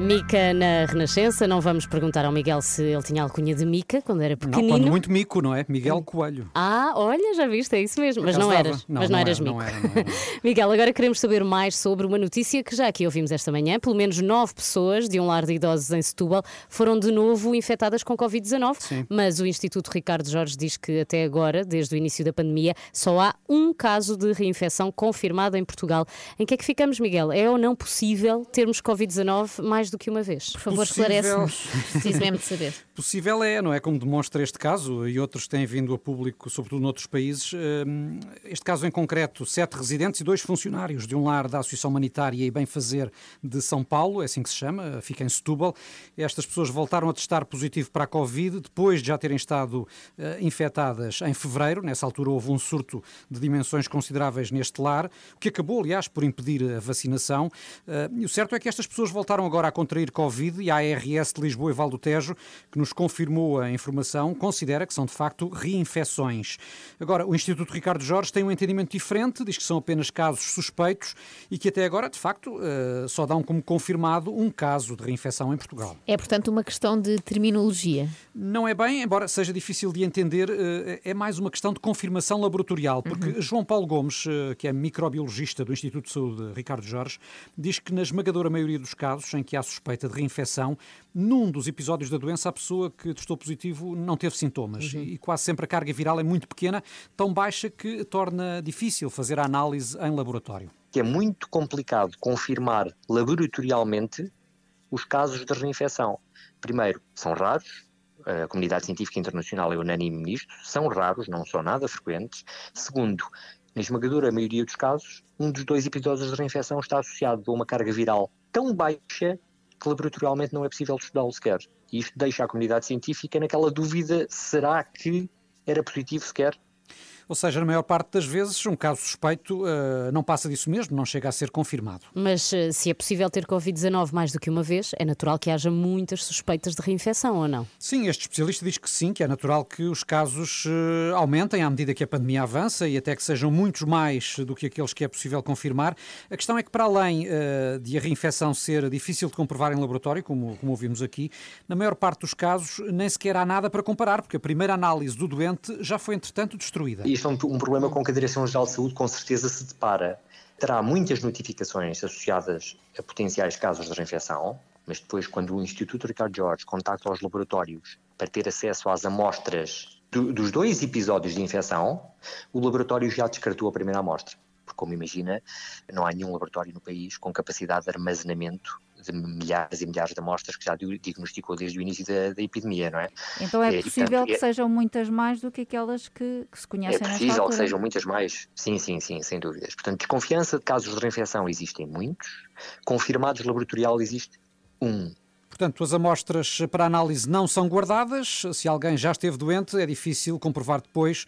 Mica na Renascença, não vamos perguntar ao Miguel se ele tinha alcunha de Mica quando era Não, pequenino. quando muito mico, não é? Miguel Coelho. Ah, olha, já viste, é isso mesmo. Mas não eras. Não, mas não, não eras era, Mico. não era, não era. Miguel, agora queremos saber mais sobre uma notícia que já aqui ouvimos esta manhã. Pelo menos nove pessoas de um lar de idosos em Setúbal foram de novo infectadas com Covid-19. Mas o Instituto Ricardo Jorge diz que até agora, desde o início da pandemia, só há um caso de reinfecção confirmado em Portugal. Em que é que ficamos, Miguel? É ou não possível termos Covid-19 mais do que uma vez? Por favor, Possível. esclarece-nos. Preciso mesmo de saber. Possível é, não é? Como demonstra este caso e outros têm vindo a público, sobretudo noutros países. Hum, Este caso em concreto, sete residentes e dois funcionários de um lar da Associação Humanitária e Bem-Fazer de São Paulo, é assim que se chama, fica em Setúbal. Estas pessoas voltaram a testar positivo para a Covid depois de já terem estado eh, infectadas em fevereiro. Nessa altura houve um surto de dimensões consideráveis neste lar, o que acabou, aliás, por impedir a vacinação. Eh, E o certo é que estas pessoas voltaram agora a contrair Covid e a ARS de Lisboa e Val do Tejo, que nos confirmou a informação, considera que são de facto reinfecções. Agora, o Instituto Ricardo Jorge tem um entendimento diferente, diz que são apenas casos suspeitos e que até agora, de facto, eh, só dão como confirmado um caso de reinfecção em Portugal. É, portanto, uma questão de terminologia. Não é bem, embora seja difícil de entender, eh, é mais uma questão de confirmação laboratorial, porque João Paulo Gomes, eh, que é microbiologista do Instituto de Saúde Ricardo Jorge, diz que na esmagadora maioria dos casos em que há suspeita de reinfecção, num dos episódios da doença a pessoa que testou positivo não teve sintomas e quase sempre a carga viral é muito pequena, tão baixa que torna difícil fazer a análise em laboratório. que é muito complicado confirmar laboratorialmente os casos de reinfecção. Primeiro, são raros, a comunidade científica internacional é unânime nisto, são raros, não são nada frequentes. Segundo, na esmagadora maioria dos casos, um dos dois episódios de reinfecção está associado a uma carga viral tão baixa que laboratorialmente não é possível estudá-lo sequer. E isto deixa a comunidade científica naquela dúvida: será que era positivo sequer? Ou seja, na maior parte das vezes, um caso suspeito eh, não passa disso mesmo, não chega a ser confirmado. Mas eh, se é possível ter Covid-19 mais do que uma vez, é natural que haja muitas suspeitas de reinfecção, ou não? Sim, este especialista diz que sim, que é natural que os casos eh, aumentem à medida que a pandemia avança e até que sejam muitos mais do que aqueles que é possível confirmar. A questão é que, para além de a reinfecção ser difícil de comprovar em laboratório, como, como ouvimos aqui, na maior parte dos casos nem sequer há nada para comparar, porque a primeira análise do doente já foi, entretanto, destruída. Isto é um, um problema com que a Direção-Geral de Saúde com certeza se depara. Terá muitas notificações associadas a potenciais casos de reinfecção, mas depois, quando o Instituto Ricardo Jorge contacta os laboratórios para ter acesso às amostras do- dos dois episódios de infecção, o laboratório já descartou a primeira amostra. Porque, como imagina, não há nenhum laboratório no país com capacidade de armazenamento de milhares e milhares de amostras que já di- diagnosticou desde o início da, da epidemia, não é? Então é e, possível portanto, que é- sejam muitas mais do que aquelas que, que se é conhecem nesta possível que sejam muitas mais. Sim, sim, sim, sem dúvidas. Portanto, desconfiança de casos de reinfecção existem muitos. Confirmados laboratorial existe um. Portanto, as amostras para análise não são guardadas. Se alguém já esteve doente, é difícil comprovar depois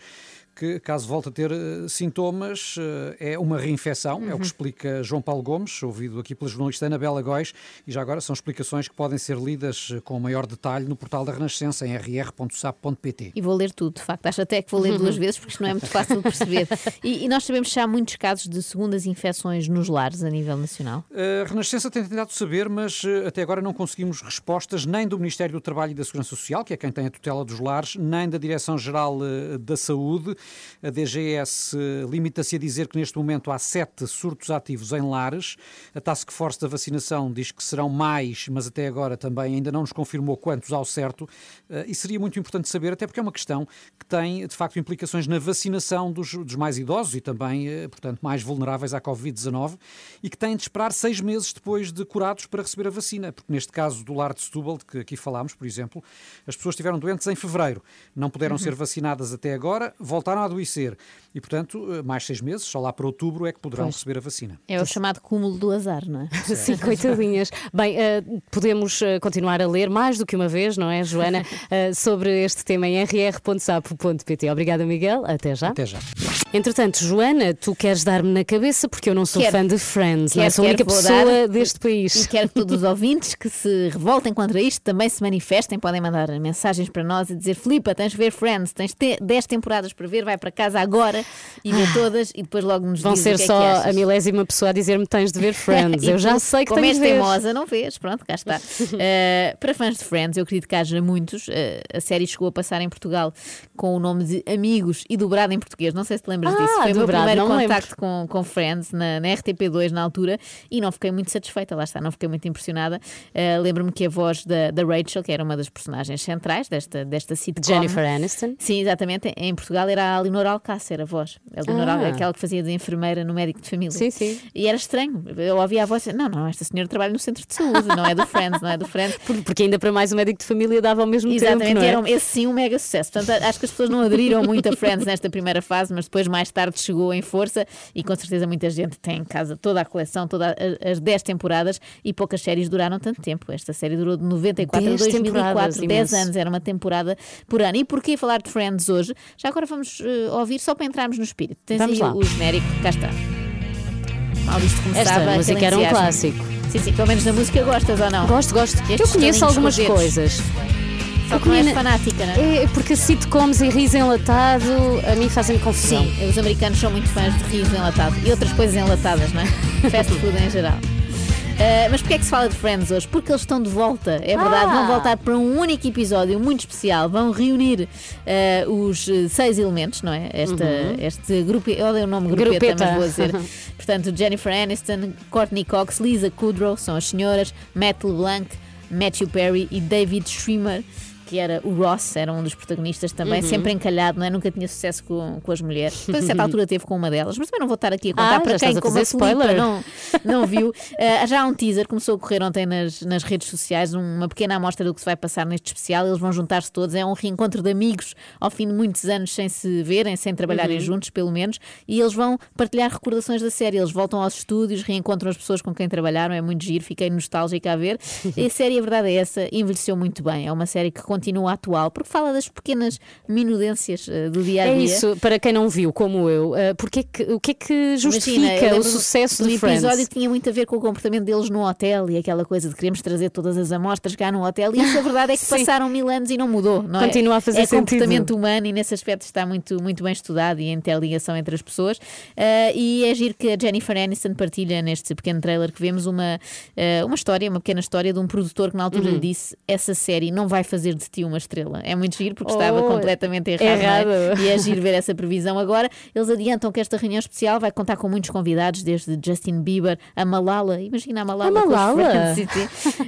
que, caso volte a ter eh, sintomas, eh, é uma reinfecção, é o que explica João Paulo Gomes, ouvido aqui pela jornalista Ana Bela Góis, e já agora são explicações que podem ser lidas eh, com maior detalhe no portal da Renascença, em rr.sap.pt. E vou ler tudo, de facto. Acho até que vou ler duas vezes, porque isto não é muito fácil de perceber. E, e nós sabemos que já há muitos casos de segundas infecções nos lares a nível nacional. A Renascença tem tentado saber, mas até agora não conseguimos respostas nem do Ministério do Trabalho e da Segurança Social, que é quem tem a tutela dos lares, nem da Direção-Geral da Saúde. A DGS limita-se a dizer que neste momento há sete surtos ativos em lares. A Task Force da Vacinação diz que serão mais, mas até agora também ainda não nos confirmou quantos ao certo. Eh, E seria muito importante saber, até porque é uma questão que tem, de facto, implicações na vacinação dos, dos mais idosos e também, eh, portanto, mais vulneráveis à Covid-19 e que têm de esperar seis meses depois de curados para receber a vacina. Porque neste caso do lar de Setúbal, de que aqui falámos, por exemplo, as pessoas estiveram doentes em fevereiro, não puderam Uhum. ser vacinadas até agora, voltaram a adoecer. E, portanto, eh, mais seis meses, só lá para outubro, é que poderão Pois. receber a vacina. É o chamado cúmulo do azar, não é? Sim, coitadinhas. Bem, eh, podemos eh, continuar a ler mais do que uma vez, não é, Joana, eh, sobre este tema em rr.sapo.pt. Obrigada, Miguel. Até já. Até já. Entretanto, Joana, tu queres dar-me na cabeça porque eu não sou Quero. fã de Friends, não é? Quero, Sou a única pessoa deste país. E quero que todos os ouvintes que se revoltem contra isto também se manifestem, podem mandar mensagens para nós e dizer: Filipa, tens de ver Friends, tens te- 10 temporadas para ver, vai para casa agora e vê todas e depois logo nos Vão ser é só que a milésima pessoa a dizer-me tens de ver Friends. Eu já sei que como tens és de ver. teimosa, não vês, pronto, cá está. Uh, para fãs de Friends, eu acredito que haja muitos. Uh, a série chegou a passar em Portugal com o nome de Amigos e dobrado em português. Não sei se te lembras Ah, disso. Foi o meu primeiro contacto com, com Friends na, na RTP2 na altura e não fiquei muito satisfeita, lá está, não fiquei muito impressionada. Uh, Lembro-me que a voz da, da Rachel, que era uma das personagens centrais desta, desta sitcom. Jennifer Aniston. Sim, exatamente. Em Portugal era a Leonor Alcácer, a voz. A Leonor Ah. Aquela que fazia de enfermeira no médico de família. Sim, sim. E era estranho. Eu ouvia a voz e não, não, esta senhora trabalha no centro de saúde, não é do Friends, não é do Friends. Porque ainda para mais o médico de família dava ao mesmo Exatamente, tempo. não é? era um- esse sim um mega sucesso. Portanto, acho que as pessoas não aderiram muito a Friends nesta primeira fase, mas depois mais tarde chegou em força e com certeza muita gente tem em casa toda a coleção, todas as 10 temporadas e poucas séries duraram tanto tempo. Esta série durou de 94 a 10 2004, temporadas, 10 imenso. anos, era uma temporada por ano. E porquê falar de Friends hoje? Já agora vamos eh, ouvir só para entrarmos no espírito. Tens Vamos aí lá. o genérico, cá está. Mal visto começava Esta música era um clássico. Sim, sim, pelo menos da música gostas ou não? Gosto, gosto. Estes eu conheço algumas coisas. Só que não és fanática, não é? É porque sitcoms e riso enlatado a mim fazem confusão. Sim, os americanos são muito fãs de rios enlatado e outras coisas enlatadas, não é? Fast food em geral. Uh, mas porquê é que se fala de Friends hoje? Porque eles estão de volta, é verdade. Ah! Vão voltar para um único episódio muito especial. Vão reunir uh, os uh, seis elementos, não é? Esta, Uhum. Este grupo, odeio o nome grupeta, Grupeta. mas vou dizer. Portanto, Jennifer Aniston, Courtney Cox, Lisa Kudrow são as senhoras, Matt LeBlanc, Matthew Perry e David Schwimmer. Que era o Ross, era um dos protagonistas também, Uhum. sempre encalhado, não é? nunca tinha sucesso com, com as mulheres. Depois, a certa altura, teve com uma delas, mas também não vou estar aqui a contar Ah, para quem, como a spoiler. não, não viu. Uh, já há um teaser, começou a correr ontem nas, nas redes sociais, uma pequena amostra do que se vai passar neste especial. Eles vão juntar-se todos, é um reencontro de amigos ao fim de muitos anos sem se verem, sem trabalharem Uhum. juntos, pelo menos, e eles vão partilhar recordações da série. Eles voltam aos estúdios, reencontram as pessoas com quem trabalharam, é muito giro, fiquei nostálgica a ver. E a série, a verdade é essa, envelheceu muito bem. É uma série que continua atual, porque fala das pequenas minudências uh, do dia a dia. É isso, para quem não viu, como eu, uh, porque é que- o que é que justifica Imagina, o sucesso do de Friends? episódio que tinha muito a ver com o comportamento deles no hotel e aquela coisa de queremos trazer todas as amostras cá no hotel. E isso a verdade é que passaram mil anos e não mudou, não é? Continua a fazer é sentido. comportamento humano e nesse aspecto está muito, muito bem estudado e a interligação entre as pessoas. Ah, e é giro que a Jennifer Aniston partilha neste pequeno trailer que vemos uma, uma história, uma pequena história de um produtor que na altura Uhum. lhe disse essa série não vai fazer de ti uma estrela. É muito giro porque estava Oh, completamente errado. é? errado. E é giro ver essa previsão agora. Eles adiantam que esta reunião especial vai contar com muitos convidados, desde Justin Bieber, a Malala, imagina a Malala, A Malala? Sim.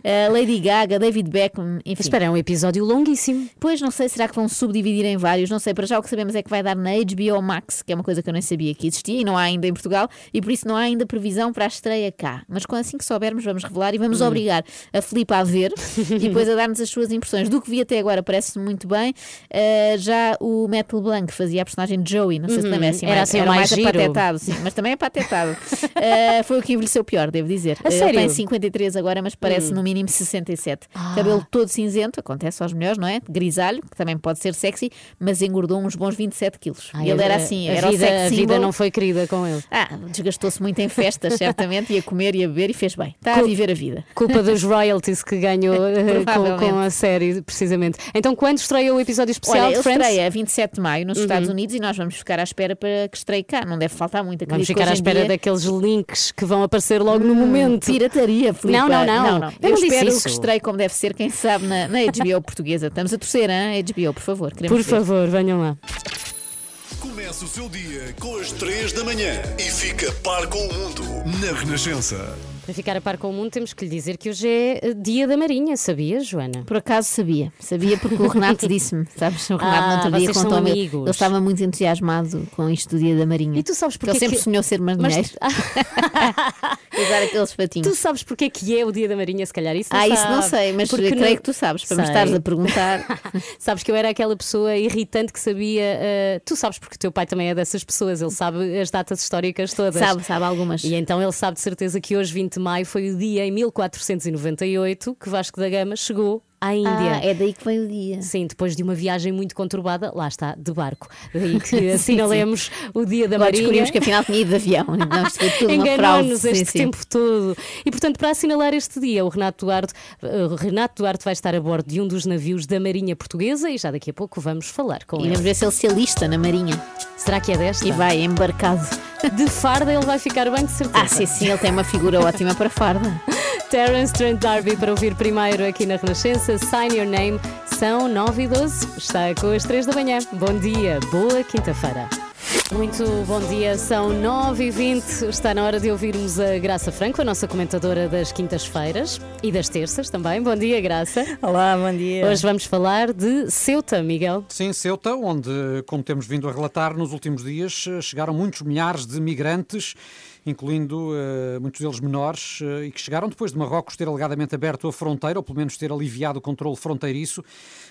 Uh, Lady Gaga, David Beckham, enfim. Espera, é um episódio longuíssimo. Pois não sei, será que vão subdividir em vários? Não sei, para já o que sabemos é que vai dar na HBO Max, que é uma coisa que eu nem sabia que existia e não há ainda em Portugal, e por isso não há ainda previsão para a estreia cá. Mas com assim que soubermos, vamos revelar e vamos Hum. obrigar a Filipe a ver e depois a dar-nos as suas impressões do que vi até agora parece muito bem. Uh, já o Matt LeBlanc fazia a personagem de Joey, não sei se Uhum. lembra, assim, Era assim era mais mais giro. apatetado, sim, mas também é patetado. Uh, foi o que envelheceu pior, devo dizer. A Ele sério? tem 53 agora, mas parece Hum. no mínimo 67. Ah. Cabelo todo cinzento, acontece aos melhores, não é? Grisalho, que também pode ser sexy, mas engordou uns bons 27 quilos. Ai, e ele a- era assim, a era vida, o sex a vida não foi querida com ele. Ah, desgastou-se muito em festas, certamente, ia comer, ia beber e fez bem. Está a viver a vida. Culpa dos royalties que ganhou eh, com, com a série, precisamente. Então, quando estreia o episódio especial Olha, de Friends? estreia a 27 de maio nos Uhum. Estados Unidos e nós vamos ficar à espera para que estreie cá. Não deve faltar muito. Vamos ficar à espera dia- daqueles links que vão aparecer logo no momento. Pirataria, Filipe. Não, não, não. não, Eu Eu, não disse espero isso. que estreie como deve ser, quem sabe, na, na HBO portuguesa. Estamos a torcer, hein? HBO, por favor. Queremos Por ver. favor, venham lá. Começa o seu dia com as 3 da manhã e fica par com o mundo na Renascença. Para ficar a par com o mundo, temos que lhe dizer que hoje é eh, dia da Marinha, sabias, Joana? Por acaso sabia. Sabia porque o Renato disse-me. Sabes, o Renato Ah, no outro dia contou-me. Ele amigos. ele estava muito entusiasmado com isto do dia da Marinha. E tu sabes porque Ele sempre que- sonhou ser marinheiro. e usar aqueles patinhos. Tu sabes porque é que é o dia da Marinha, se calhar isso não Ah, isso não sei, mas Porque creio no- que tu sabes, para me Sei. estares a perguntar. sabes que eu era aquela pessoa irritante que sabia. eh, tu sabes porque o teu pai também é dessas pessoas, ele sabe as datas históricas todas. Sabe, sabe algumas. E então ele sabe de certeza que hoje, 20 de maio, foi o dia em 1498 que Vasco da Gama chegou à Índia. Ah, é daí que vem o dia. Sim, depois de uma viagem muito conturbada, lá está, de barco. Daí que Sim, assinalemos o dia da Agora Marinha. descobrimos que afinal tinha ido de avião. Não, isto foi tudo uma fraude. Enganou-nos Sim, este sim. tempo todo. E portanto, para assinalar este dia, o Renato Duarte, eh, o Renato Duarte vai estar a bordo de um dos navios da Marinha Portuguesa e já daqui a pouco vamos falar com E ele. vamos ver se ele se alista na Marinha. Será que é desta? E vai embarcado. De farda ele vai ficar bem, de certeza. Ah, sim, sim, ele tem uma figura ótima para farda. Terence Trent D'Arby para ouvir primeiro aqui na Renascença. Sign Your Name. São 9 e 12. Está com as 3 da manhã. Bom dia, boa quinta-feira. Muito bom dia, são 9 e 20 Está na hora de ouvirmos a Graça Franco, a nossa comentadora das quintas-feiras e das terças também. Bom dia, Graça. Olá, bom dia. Hoje vamos falar de Ceuta, Miguel. Sim, Ceuta, onde, como temos vindo a relatar nos últimos dias, eh, chegaram muitos milhares de migrantes, incluindo eh, muitos deles menores, eh, e que chegaram depois de Marrocos ter alegadamente aberto a fronteira, ou pelo menos ter aliviado o controle fronteiriço.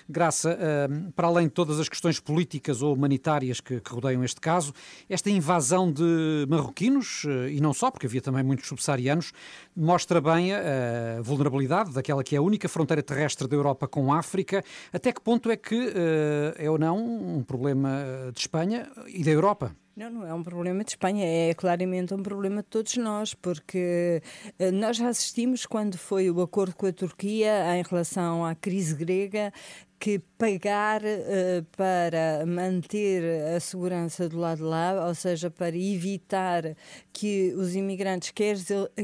Graça, eh, para além de todas as questões políticas ou humanitárias que, que rodeiam este caso, esta invasão de marroquinos, e não só, porque havia também muitos subsaarianos, mostra bem a, vulnerabilidade daquela que é a única fronteira terrestre da Europa com a África. Até que ponto é que é ou não um problema de Espanha e da Europa? Não, não é um problema de Espanha, é claramente um problema de todos nós, porque eh, nós já assistimos quando foi o acordo com a Turquia em relação à crise grega que pagar eh, para manter a segurança do lado de lá, ou seja, para evitar que os imigrantes, quer,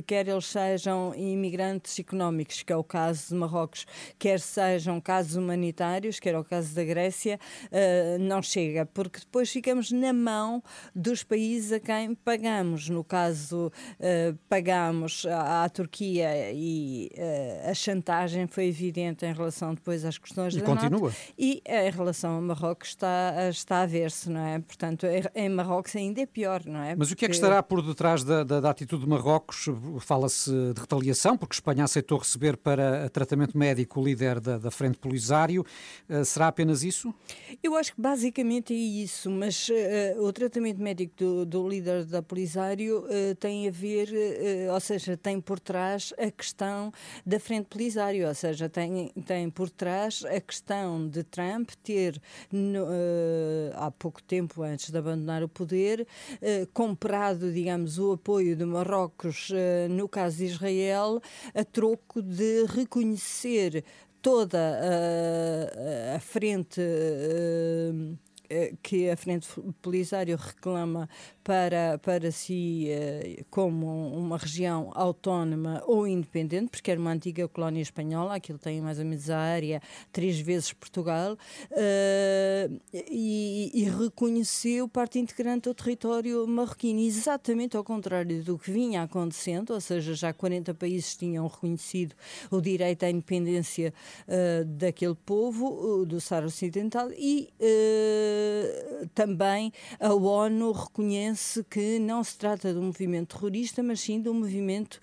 quer eles sejam imigrantes económicos, que é o caso de Marrocos, quer sejam casos humanitários, que era o caso da Grécia, eh, não chega, porque depois ficamos na mão dos países a quem pagamos. No caso, eh, pagamos à, à Turquia e eh, a chantagem foi evidente em relação depois às questões E da continua. NATO. E em relação a Marrocos está, está a ver-se, não é? Portanto, em- Marrocos ainda é pior, não é? Mas o que é que Porque- estará por detrás da, da- da atitude de Marrocos? Fala-se de retaliação, porque Espanha aceitou receber para tratamento médico o líder da, da Frente Polisário. Eh, será apenas isso? Eu acho que basicamente é isso, mas eh, o tratamento médico do, do líder da Polisário eh, tem a ver, ou seja, tem por trás a questão da frente Polisário, ou seja, tem, tem por trás a questão de Trump ter, no, eh, há pouco tempo antes de abandonar o poder, eh, comprado, digamos, o apoio de Marrocos eh, no caso de Israel, a troco de reconhecer toda a, frente que a Frente Polisário reclama para, para si eh, como uma região autónoma ou independente, porque era uma antiga colónia espanhola, aquilo tem mais ou menos a área três vezes Portugal, eh, e, e reconheceu parte integrante do território marroquino, exatamente ao contrário do que vinha acontecendo, ou seja, já 40 países tinham reconhecido o direito à independência eh, daquele povo, do Saara Ocidental, e eh, eh, também a ONU reconhece que não se trata de um movimento terrorista, mas sim de um movimento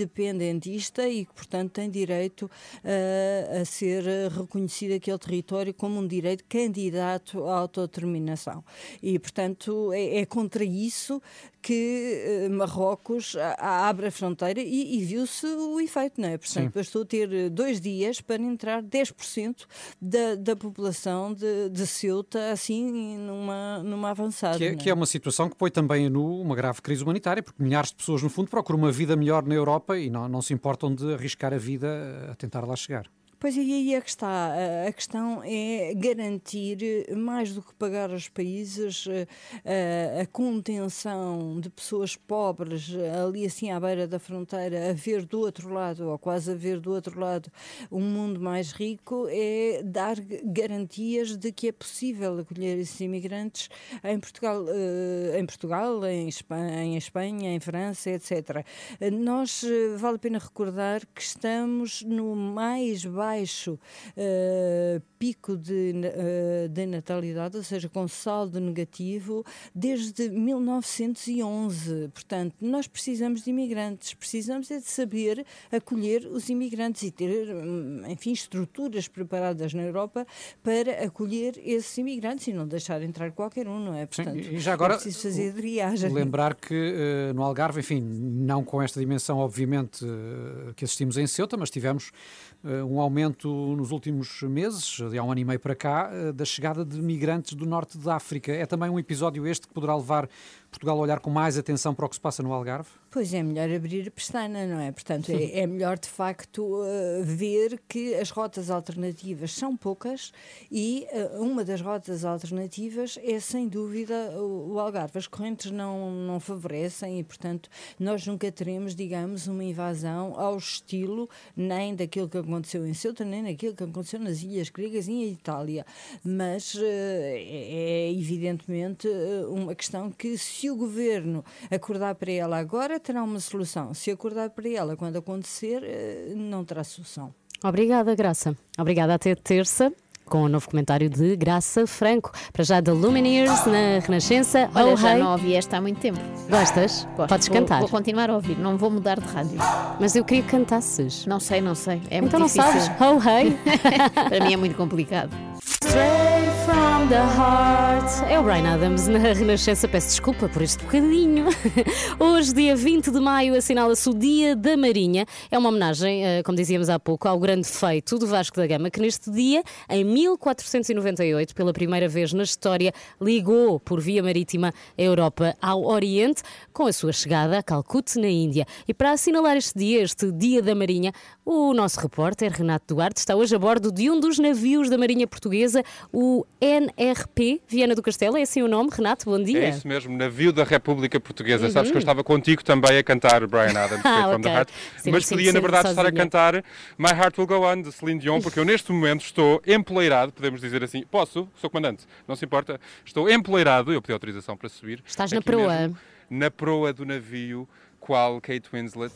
independentista e que, portanto, tem direito eh, a ser reconhecido aquele território como um direito candidato à autodeterminação. E, portanto, é, é contra isso que eh, Marrocos a- a- abre a fronteira e, e viu-se o efeito, não é? Portanto, Sim. bastou ter dois dias para entrar 10% da, da população de, de Ceuta, assim, numa, numa avançada. Que é, não que é uma situação que põe também a nu uma grave crise humanitária, porque milhares de pessoas, no fundo, procuram uma vida melhor na Europa e não, não se importam de arriscar a vida a tentar lá chegar. Pois e aí é que está. A- questão é garantir, mais do que pagar aos países, eh, a, contenção de pessoas pobres ali assim à beira da fronteira, a ver do outro lado, ou quase a ver do outro lado, um mundo mais rico, é dar garantias de que é possível acolher esses imigrantes em Portugal, eh, em, Portugal Espanha, em Espanha, em França, etc. Nós, eh, vale a pena recordar que estamos no mais baixo eh, pico de, eh, de natalidade, ou seja, com saldo negativo, desde 1911. Portanto, nós precisamos de imigrantes, precisamos é de saber acolher os imigrantes e ter, hum, enfim, estruturas preparadas na Europa para acolher esses imigrantes e não deixar entrar qualquer um, não é? Portanto, e já agora, é preciso fazer triagem. Lembrar que eh, no Algarve, enfim, não com esta dimensão, obviamente, que assistimos em Ceuta, mas tivemos um aumento nos últimos meses, há um ano e meio para cá, eh, da chegada de migrantes do norte da África. É também um episódio este que poderá levar Portugal olhar com mais atenção para o que se passa no Algarve? Pois é melhor abrir a pestana, não é? Portanto, é, é melhor de facto eh, ver que as rotas alternativas são poucas e eh, uma das rotas alternativas é sem dúvida o, o Algarve. As correntes não, não favorecem e, portanto, nós nunca teremos, digamos, uma invasão ao estilo nem daquilo que aconteceu em Ceuta, nem daquilo que aconteceu nas Ilhas Gregas e em Itália. Mas eh, é, evidentemente uma questão que se o governo acordar para ela agora, terá uma solução. Se acordar para ela quando acontecer, eh, não terá solução. Obrigada, Graça. Obrigada até terça. Com o novo comentário de Graça Franco. Para já da Lumineers na Renascença. Olha, oh, já hey. não ouvi esta há muito tempo. Gostas? Gosto. Podes Vou- cantar. Vou continuar a ouvir, não vou mudar de rádio. Mas eu queria que cantasses. Não sei, não sei. É então muito não difícil. sabes? Oh, hey. Para mim é muito complicado. Straight from the heart. É o Brian Adams na Renascença. Peço desculpa por este bocadinho. Hoje, dia 20 de maio, assinala-se o Dia da Marinha. É uma homenagem, eh, como dizíamos há pouco, ao grande feito do Vasco da Gama, que neste dia, em 1498, pela primeira vez na história, ligou por via marítima a Europa ao Oriente, com a sua chegada a Calcute, na Índia. E para assinalar este dia, este Dia da Marinha, o nosso repórter Renato Duarte está hoje a bordo de um dos navios da Marinha Portuguesa, o NRP Viana do Castelo. É assim o nome, Renato? Bom dia. É isso mesmo, navio da República Portuguesa. Uhum. Sabes que eu estava contigo também a cantar Brian Adams, Ah, Straight from the. Heart. Sim, mas sim, podia, na verdade, estar a cantar My Heart Will Go On, de Celine Dion, porque eu neste momento estou empoleirado, podemos dizer assim. Posso, Sr. Comandante? Não se importa? Estou empoleirado, eu pedi autorização para subir. Estás na proa. mesmo, na proa do navio, qual Kate Winslet.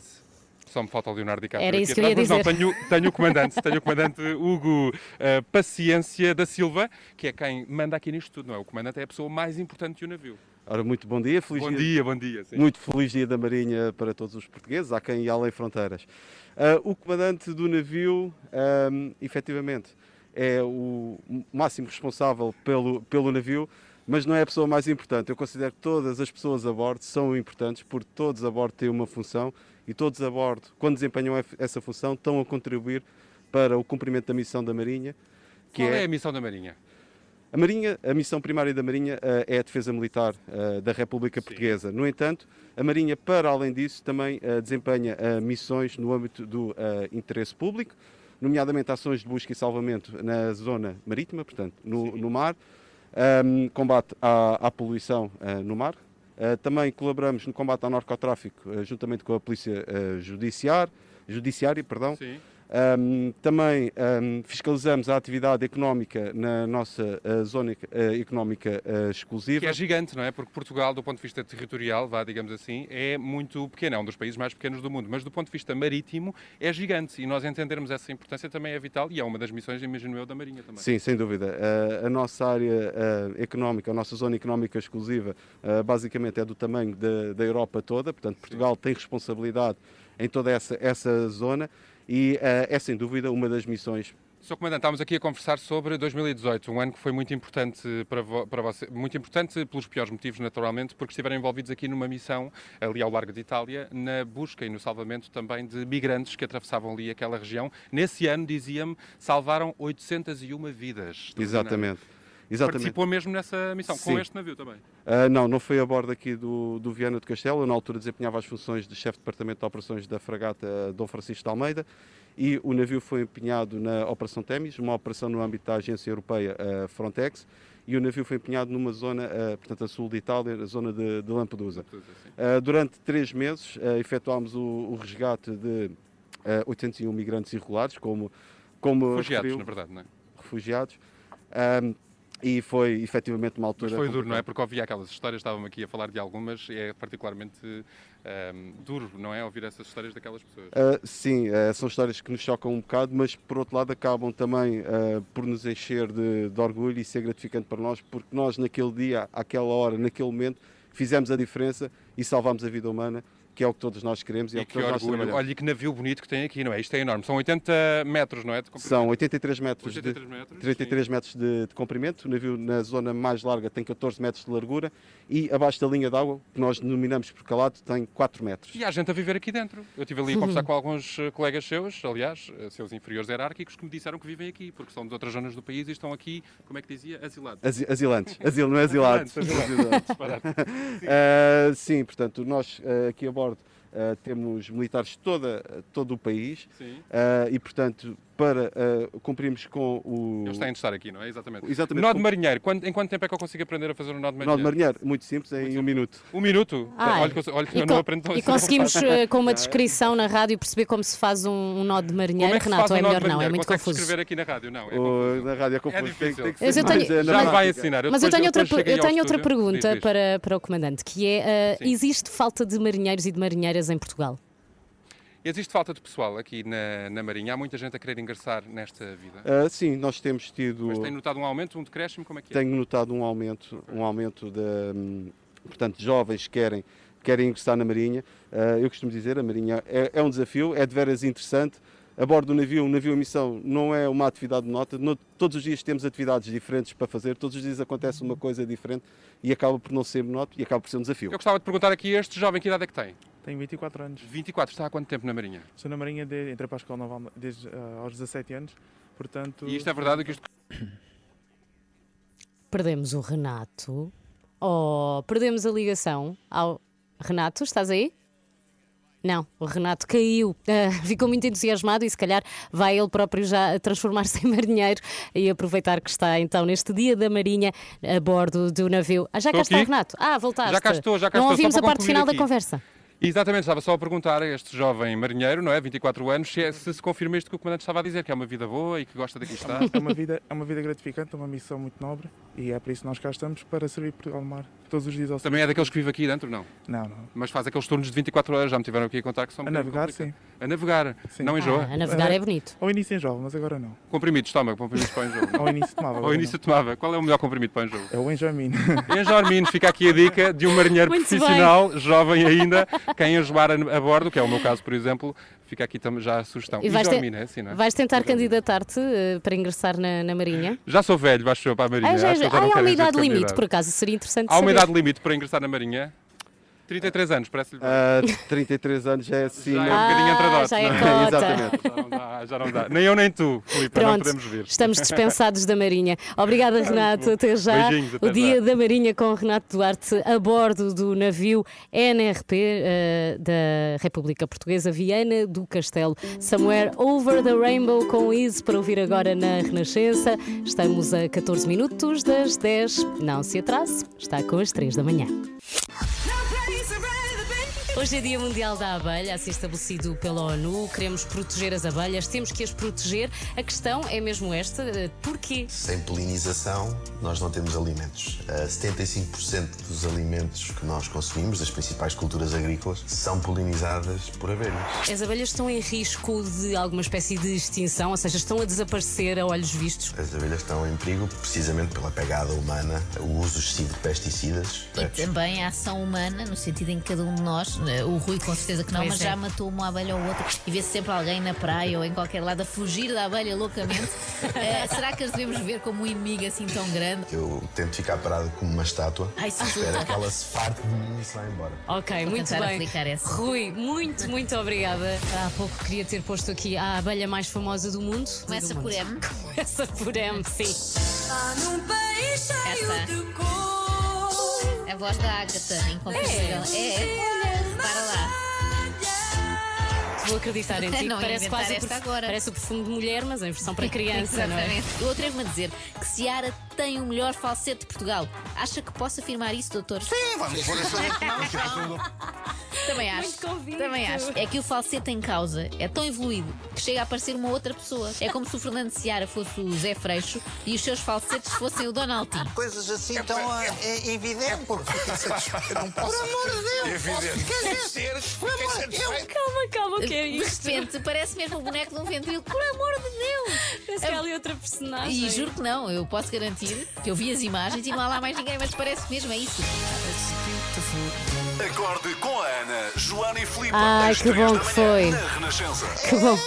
Só me falta o Leonardo DiCaprio. Era aqui isso que eu ia dizer. Não, tenho, tenho o comandante, tenho o comandante Hugo eh, Paciência da Silva, que é quem manda aqui nisto tudo, não é? O comandante é a pessoa mais importante do navio. Ora, muito bom dia, feliz Bom dia, bom dia, sim. Muito feliz dia da Marinha para todos os portugueses, há quem ia além fronteiras. Ah, o comandante do navio, ahm, efetivamente, é o máximo responsável pelo, pelo navio, mas não é a pessoa mais importante. Eu considero que todas as pessoas a bordo são importantes, porque todos a bordo têm uma função e todos a bordo, quando desempenham essa função, estão a contribuir para o cumprimento da missão da Marinha, Qual é é a missão da Marinha? a Marinha, a missão primária da Marinha eh, é a defesa militar eh, da República Portuguesa. No entanto, a Marinha, para além disso, também eh, desempenha missões no âmbito do interesse público, nomeadamente ações de busca e salvamento na zona marítima, portanto, no, no mar, ehm, combate à, à poluição eh, no mar. Eh, também colaboramos no combate ao narcotráfico, eh, juntamente com a Polícia Judiciar, Judiciária, perdão. Sim. Ahm, também ahm, fiscalizamos a atividade económica na nossa ah, zona ah, económica ah, exclusiva. Que é gigante, não é? Porque Portugal, do ponto de vista territorial, vá, digamos assim, é muito pequeno, é um dos países mais pequenos do mundo, mas do ponto de vista marítimo é gigante e nós entendermos essa importância também é vital e é uma das missões, imagino eu, da Marinha também. Sim, sem dúvida. A nossa área económica, a nossa zona económica exclusiva, basicamente é do tamanho da, da Europa toda, portanto, Portugal tem responsabilidade em toda essa, essa zona e ah, é sem dúvida uma das missões Sr. Comandante, estávamos aqui a conversar sobre 2018, um ano que foi muito importante para, vo para você, muito importante pelos piores motivos, naturalmente, porque estiveram envolvidos aqui numa missão ali ao largo de Itália, na busca e no salvamento também de migrantes que atravessavam ali aquela região. Nesse ano, dizia-me, salvaram 801 vidas. Exatamente. Exatamente. Participou mesmo nessa missão, com Sim. este navio também. Ah, não, não foi a bordo aqui do, do Viana do Castelo. Eu, na altura, desempenhava as funções de chefe de departamento de operações da fragata Dom Francisco de Almeida e o navio foi empenhado na Operação Temis, uma operação no âmbito da Agência Europeia ah, Frontex, e o navio foi empenhado numa zona, ah, portanto, a sul de Itália, a zona de, de Lampedusa. Ah, durante três meses, ah, efetuámos o, o resgate de ah, 81 migrantes irregulares, como, como Refugiados, referiu. na verdade, não é? Refugiados. E foi efetivamente uma altura. Mas foi duro, não é? Porque ouvia aquelas histórias, estávamos aqui a falar de algumas, e é particularmente ahm, duro, não é? Ouvir essas histórias daquelas pessoas. Uh, sim, uh, são histórias que nos chocam um bocado, mas por outro lado acabam também uh, por nos encher de, de orgulho e ser gratificante para nós, porque nós naquele dia, àquela hora, naquele momento, fizemos a diferença e salvámos a vida humana, que é o que todos nós queremos e, é o E que que todos nós orgulho. trabalhamos. Olha, e que navio bonito que tem aqui, não é? Isto é enorme. São 80 metros, não é? São 83 metros, 83 de, metros, 33 metros de, de comprimento. O navio na zona mais larga tem 14 metros de largura e abaixo da linha d'água, que nós denominamos por calado, tem 4 metros. E há gente a viver aqui dentro. Eu estive ali a conversar com alguns eh, colegas seus, aliás, eh, seus inferiores hierárquicos, que me disseram que vivem aqui, porque são de outras zonas do país e estão aqui, como é que dizia? Asilados. Asi- asilantes. Asilo, não é asilados. Asilantes, asilantes, disparate. Sim. Ah, sim, portanto, nós ah, aqui a bordo temos militares de toda, todo o país. Ah, e, portanto, para ah, cumprirmos com o. Eles têm de estar aqui, não é? Exatamente. Exatamente. Nó de marinheiro. Quanto- em quanto tempo é que eu consigo aprender a fazer um nó de Nó marinheiro? de marinheiro, muito simples, em um minuto. Um minuto? Ah, olha, que eu- olha que eu não aprendo tão E assim conseguimos, eh, com uma descrição na rádio, perceber como se faz um, um nó de Como marinheiro. é Renato, faz um é nó melhor não, é muito Consegue confuso. escrever aqui na rádio? Não, é O- na rádio é confuso. difícil. tem, tem que Mas eu tenho, Já vai ensinar. Eu mas eu tenho outra, eu tenho outra estúdio. pergunta Diz, diz. para, para o comandante, que é, Sim. existe falta de marinheiros e de marinheiras em Portugal? Existe falta de pessoal aqui na, na Marinha? Há muita gente a querer ingressar nesta vida? Ah, sim, nós temos tido. Mas tem notado um aumento, um decréscimo? Como é que é? Tenho notado um aumento, um aumento de, hum, portanto, jovens que querem, querem ingressar na Marinha. Ah, eu costumo dizer, a Marinha é, é um desafio, é de veras interessante. A bordo do navio, um navio em missão não é uma atividade de nota. No- todos os dias temos atividades diferentes para fazer, todos os dias acontece uma coisa diferente e acaba por não ser monótono e acaba por ser um desafio. Eu gostava de perguntar aqui, este jovem, que idade é que tem? Tenho 24 anos. 24, está há quanto tempo na Marinha? Estou na Marinha, de, entrei para a Escola Naval desde ah, aos 17 anos, portanto... E isto é verdade que isto... Perdemos o Renato. Oh, perdemos a ligação ao. Renato, estás aí? Não, o Renato caiu, Ah, ficou muito entusiasmado e se calhar vai ele próprio já transformar-se em marinheiro e aproveitar que está então neste dia da Marinha a bordo do navio. Ah, já cá Estou está o aqui. Renato. Ah, voltaste. Já cá estou, já cá Não estou, só ouvimos para a parte final da aqui. conversa. Exatamente, estava só a perguntar a este jovem marinheiro, não é? 24 anos, se, é- se se confirma isto que o comandante estava a dizer, que é uma vida boa e que gosta daqui estar. É uma, vida, é uma vida gratificante, é uma missão muito nobre e é por isso que nós cá estamos para servir Portugal Mar todos os dias ao Também é daqueles que vive aqui dentro, não? Não, não. Mas faz aqueles turnos de 24 horas, já me tiveram aqui a contar que são um A navegar, complicados. sim. A navegar, Sim. não enjoa? Ah, a navegar é bonito. Ao início enjoa, mas agora não. Comprimidos, toma, comprimidos para o enjoo. Ao início tomava. Ao início tomava. Qual é o melhor comprimido para o enjoo? É o Enjamino. Enjormino, fica aqui a dica de um marinheiro Muito profissional, jovem ainda, quem enjoar a, a bordo, que é o meu caso, por exemplo, fica aqui já a sugestão. E vais, te- Enjormino, é assim, é? vais tentar candidatar-te eh, para ingressar na, na Marinha? Já sou velho, acho eu, para a Marinha. Ah, já, já, já há uma idade limite, por acaso, seria interessante Há uma idade limite para ingressar na Marinha? 33 anos, parece-lhe bem. Ah, 33 anos já é assim. Já é um bocadinho entradote, já é não cota. Exatamente. Já não dá, já não dá. Nem eu nem tu, Filipe, não Pronto, podemos vir. estamos dispensados da Marinha. Obrigada, Renato. Até já. Beijinhos, até o dia já. da Marinha com Renato Duarte a bordo do navio NRP eh, da República Portuguesa, Viana do Castelo. Somewhere Over the Rainbow com isso para ouvir agora na Renascença. Estamos a 14 minutos das 10. Não se atrase, está com as 3 da manhã. Hoje é Dia Mundial da Abelha, assim estabelecido pela ONU. Queremos proteger as abelhas, temos que as proteger. A questão é mesmo esta: eh, porquê? Sem polinização, nós não temos alimentos. Uh, 75% dos alimentos que nós consumimos, das principais culturas agrícolas, são polinizadas por abelhas. As abelhas estão em risco de alguma espécie de extinção, ou seja, estão a desaparecer a olhos vistos. As abelhas estão em perigo precisamente pela pegada humana, o uso excessivo de pesticidas. E também a ação humana, no sentido em que cada um de nós, né, o Rui com certeza que não, Pois mas é. já matou uma abelha ou outra e vê-se sempre alguém na praia ou em qualquer lado a fugir da abelha loucamente. Eh, será que as devemos ver como um inimigo assim tão grande? Eu tento ficar parado como uma estátua, Ai, sim. à espera que ela se farte de mim e se vá embora. Ok, Vou muito bem. aplicar essa. Rui, muito, muito obrigada. Há pouco queria ter posto aqui a abelha mais famosa do mundo. Começa Do por mundo. M. Começa por M, sim. Está num país cheio Essa. de cor. A voz da Agatha, inconfundível. É, é. Para lá. Vou acreditar em ti. Não parece quase esta agora. Parece o perfume de mulher, mas em versão para criança, não é? Exatamente. Eu atrevo-me a dizer que Ciara tem o melhor falsete de Portugal. Acha que posso afirmar isso, doutor? Sim, vamos pôr mão. Também acho. Também acho. É que o falsete em causa é tão evoluído que chega a parecer uma outra pessoa. É como se o Fernando Seara fosse o Zé Freixo e os seus falsetes fossem o Donaldinho. Coisas assim tão ah, é, evidentes. Eu não posso. Por amor de Deus, É evidente. quer dizer, por amor-. Calma, calma, o que é De isto? repente parece mesmo o boneco de um ventrilo. Por amor de Deus! Parece que há ali outra personagem. E juro que não, eu posso garantir que eu vi as imagens e não há lá mais ninguém, mas parece mesmo, é isso. Acorde com a Ana, Joana e Filipe. Ai, que bom que foi. Na Renascença. Que bom.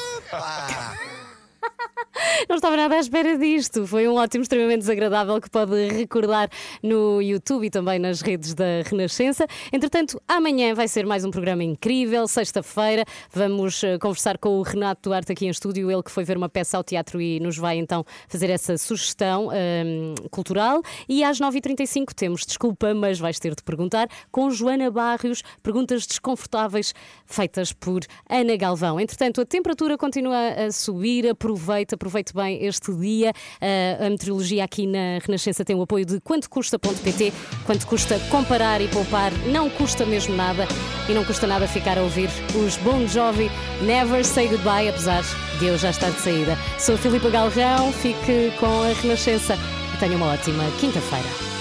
Não estava nada à espera disto. Foi um ótimo, extremamente desagradável que pode recordar no YouTube e também nas redes da Renascença. Entretanto, amanhã vai ser mais um programa incrível. Sexta-feira vamos eh, conversar com o Renato Duarte aqui em estúdio, ele que foi ver uma peça ao teatro e nos vai então fazer essa sugestão hum, cultural. E às 9h35 temos, desculpa, mas vais ter de perguntar, com Joana Barrios, perguntas desconfortáveis feitas por Ana Galvão. Entretanto, a temperatura continua a subir, aproveite, aproveite bem este dia. Ah, a meteorologia aqui na Renascença tem o apoio de quantocusta.pt. Quanto custa comparar e poupar, não custa mesmo nada e não custa nada ficar a ouvir os Bon Jovi Never Say Goodbye, apesar de eu já estar de saída. Sou a Filipa Galrão, fique com a Renascença e tenha uma ótima quinta-feira.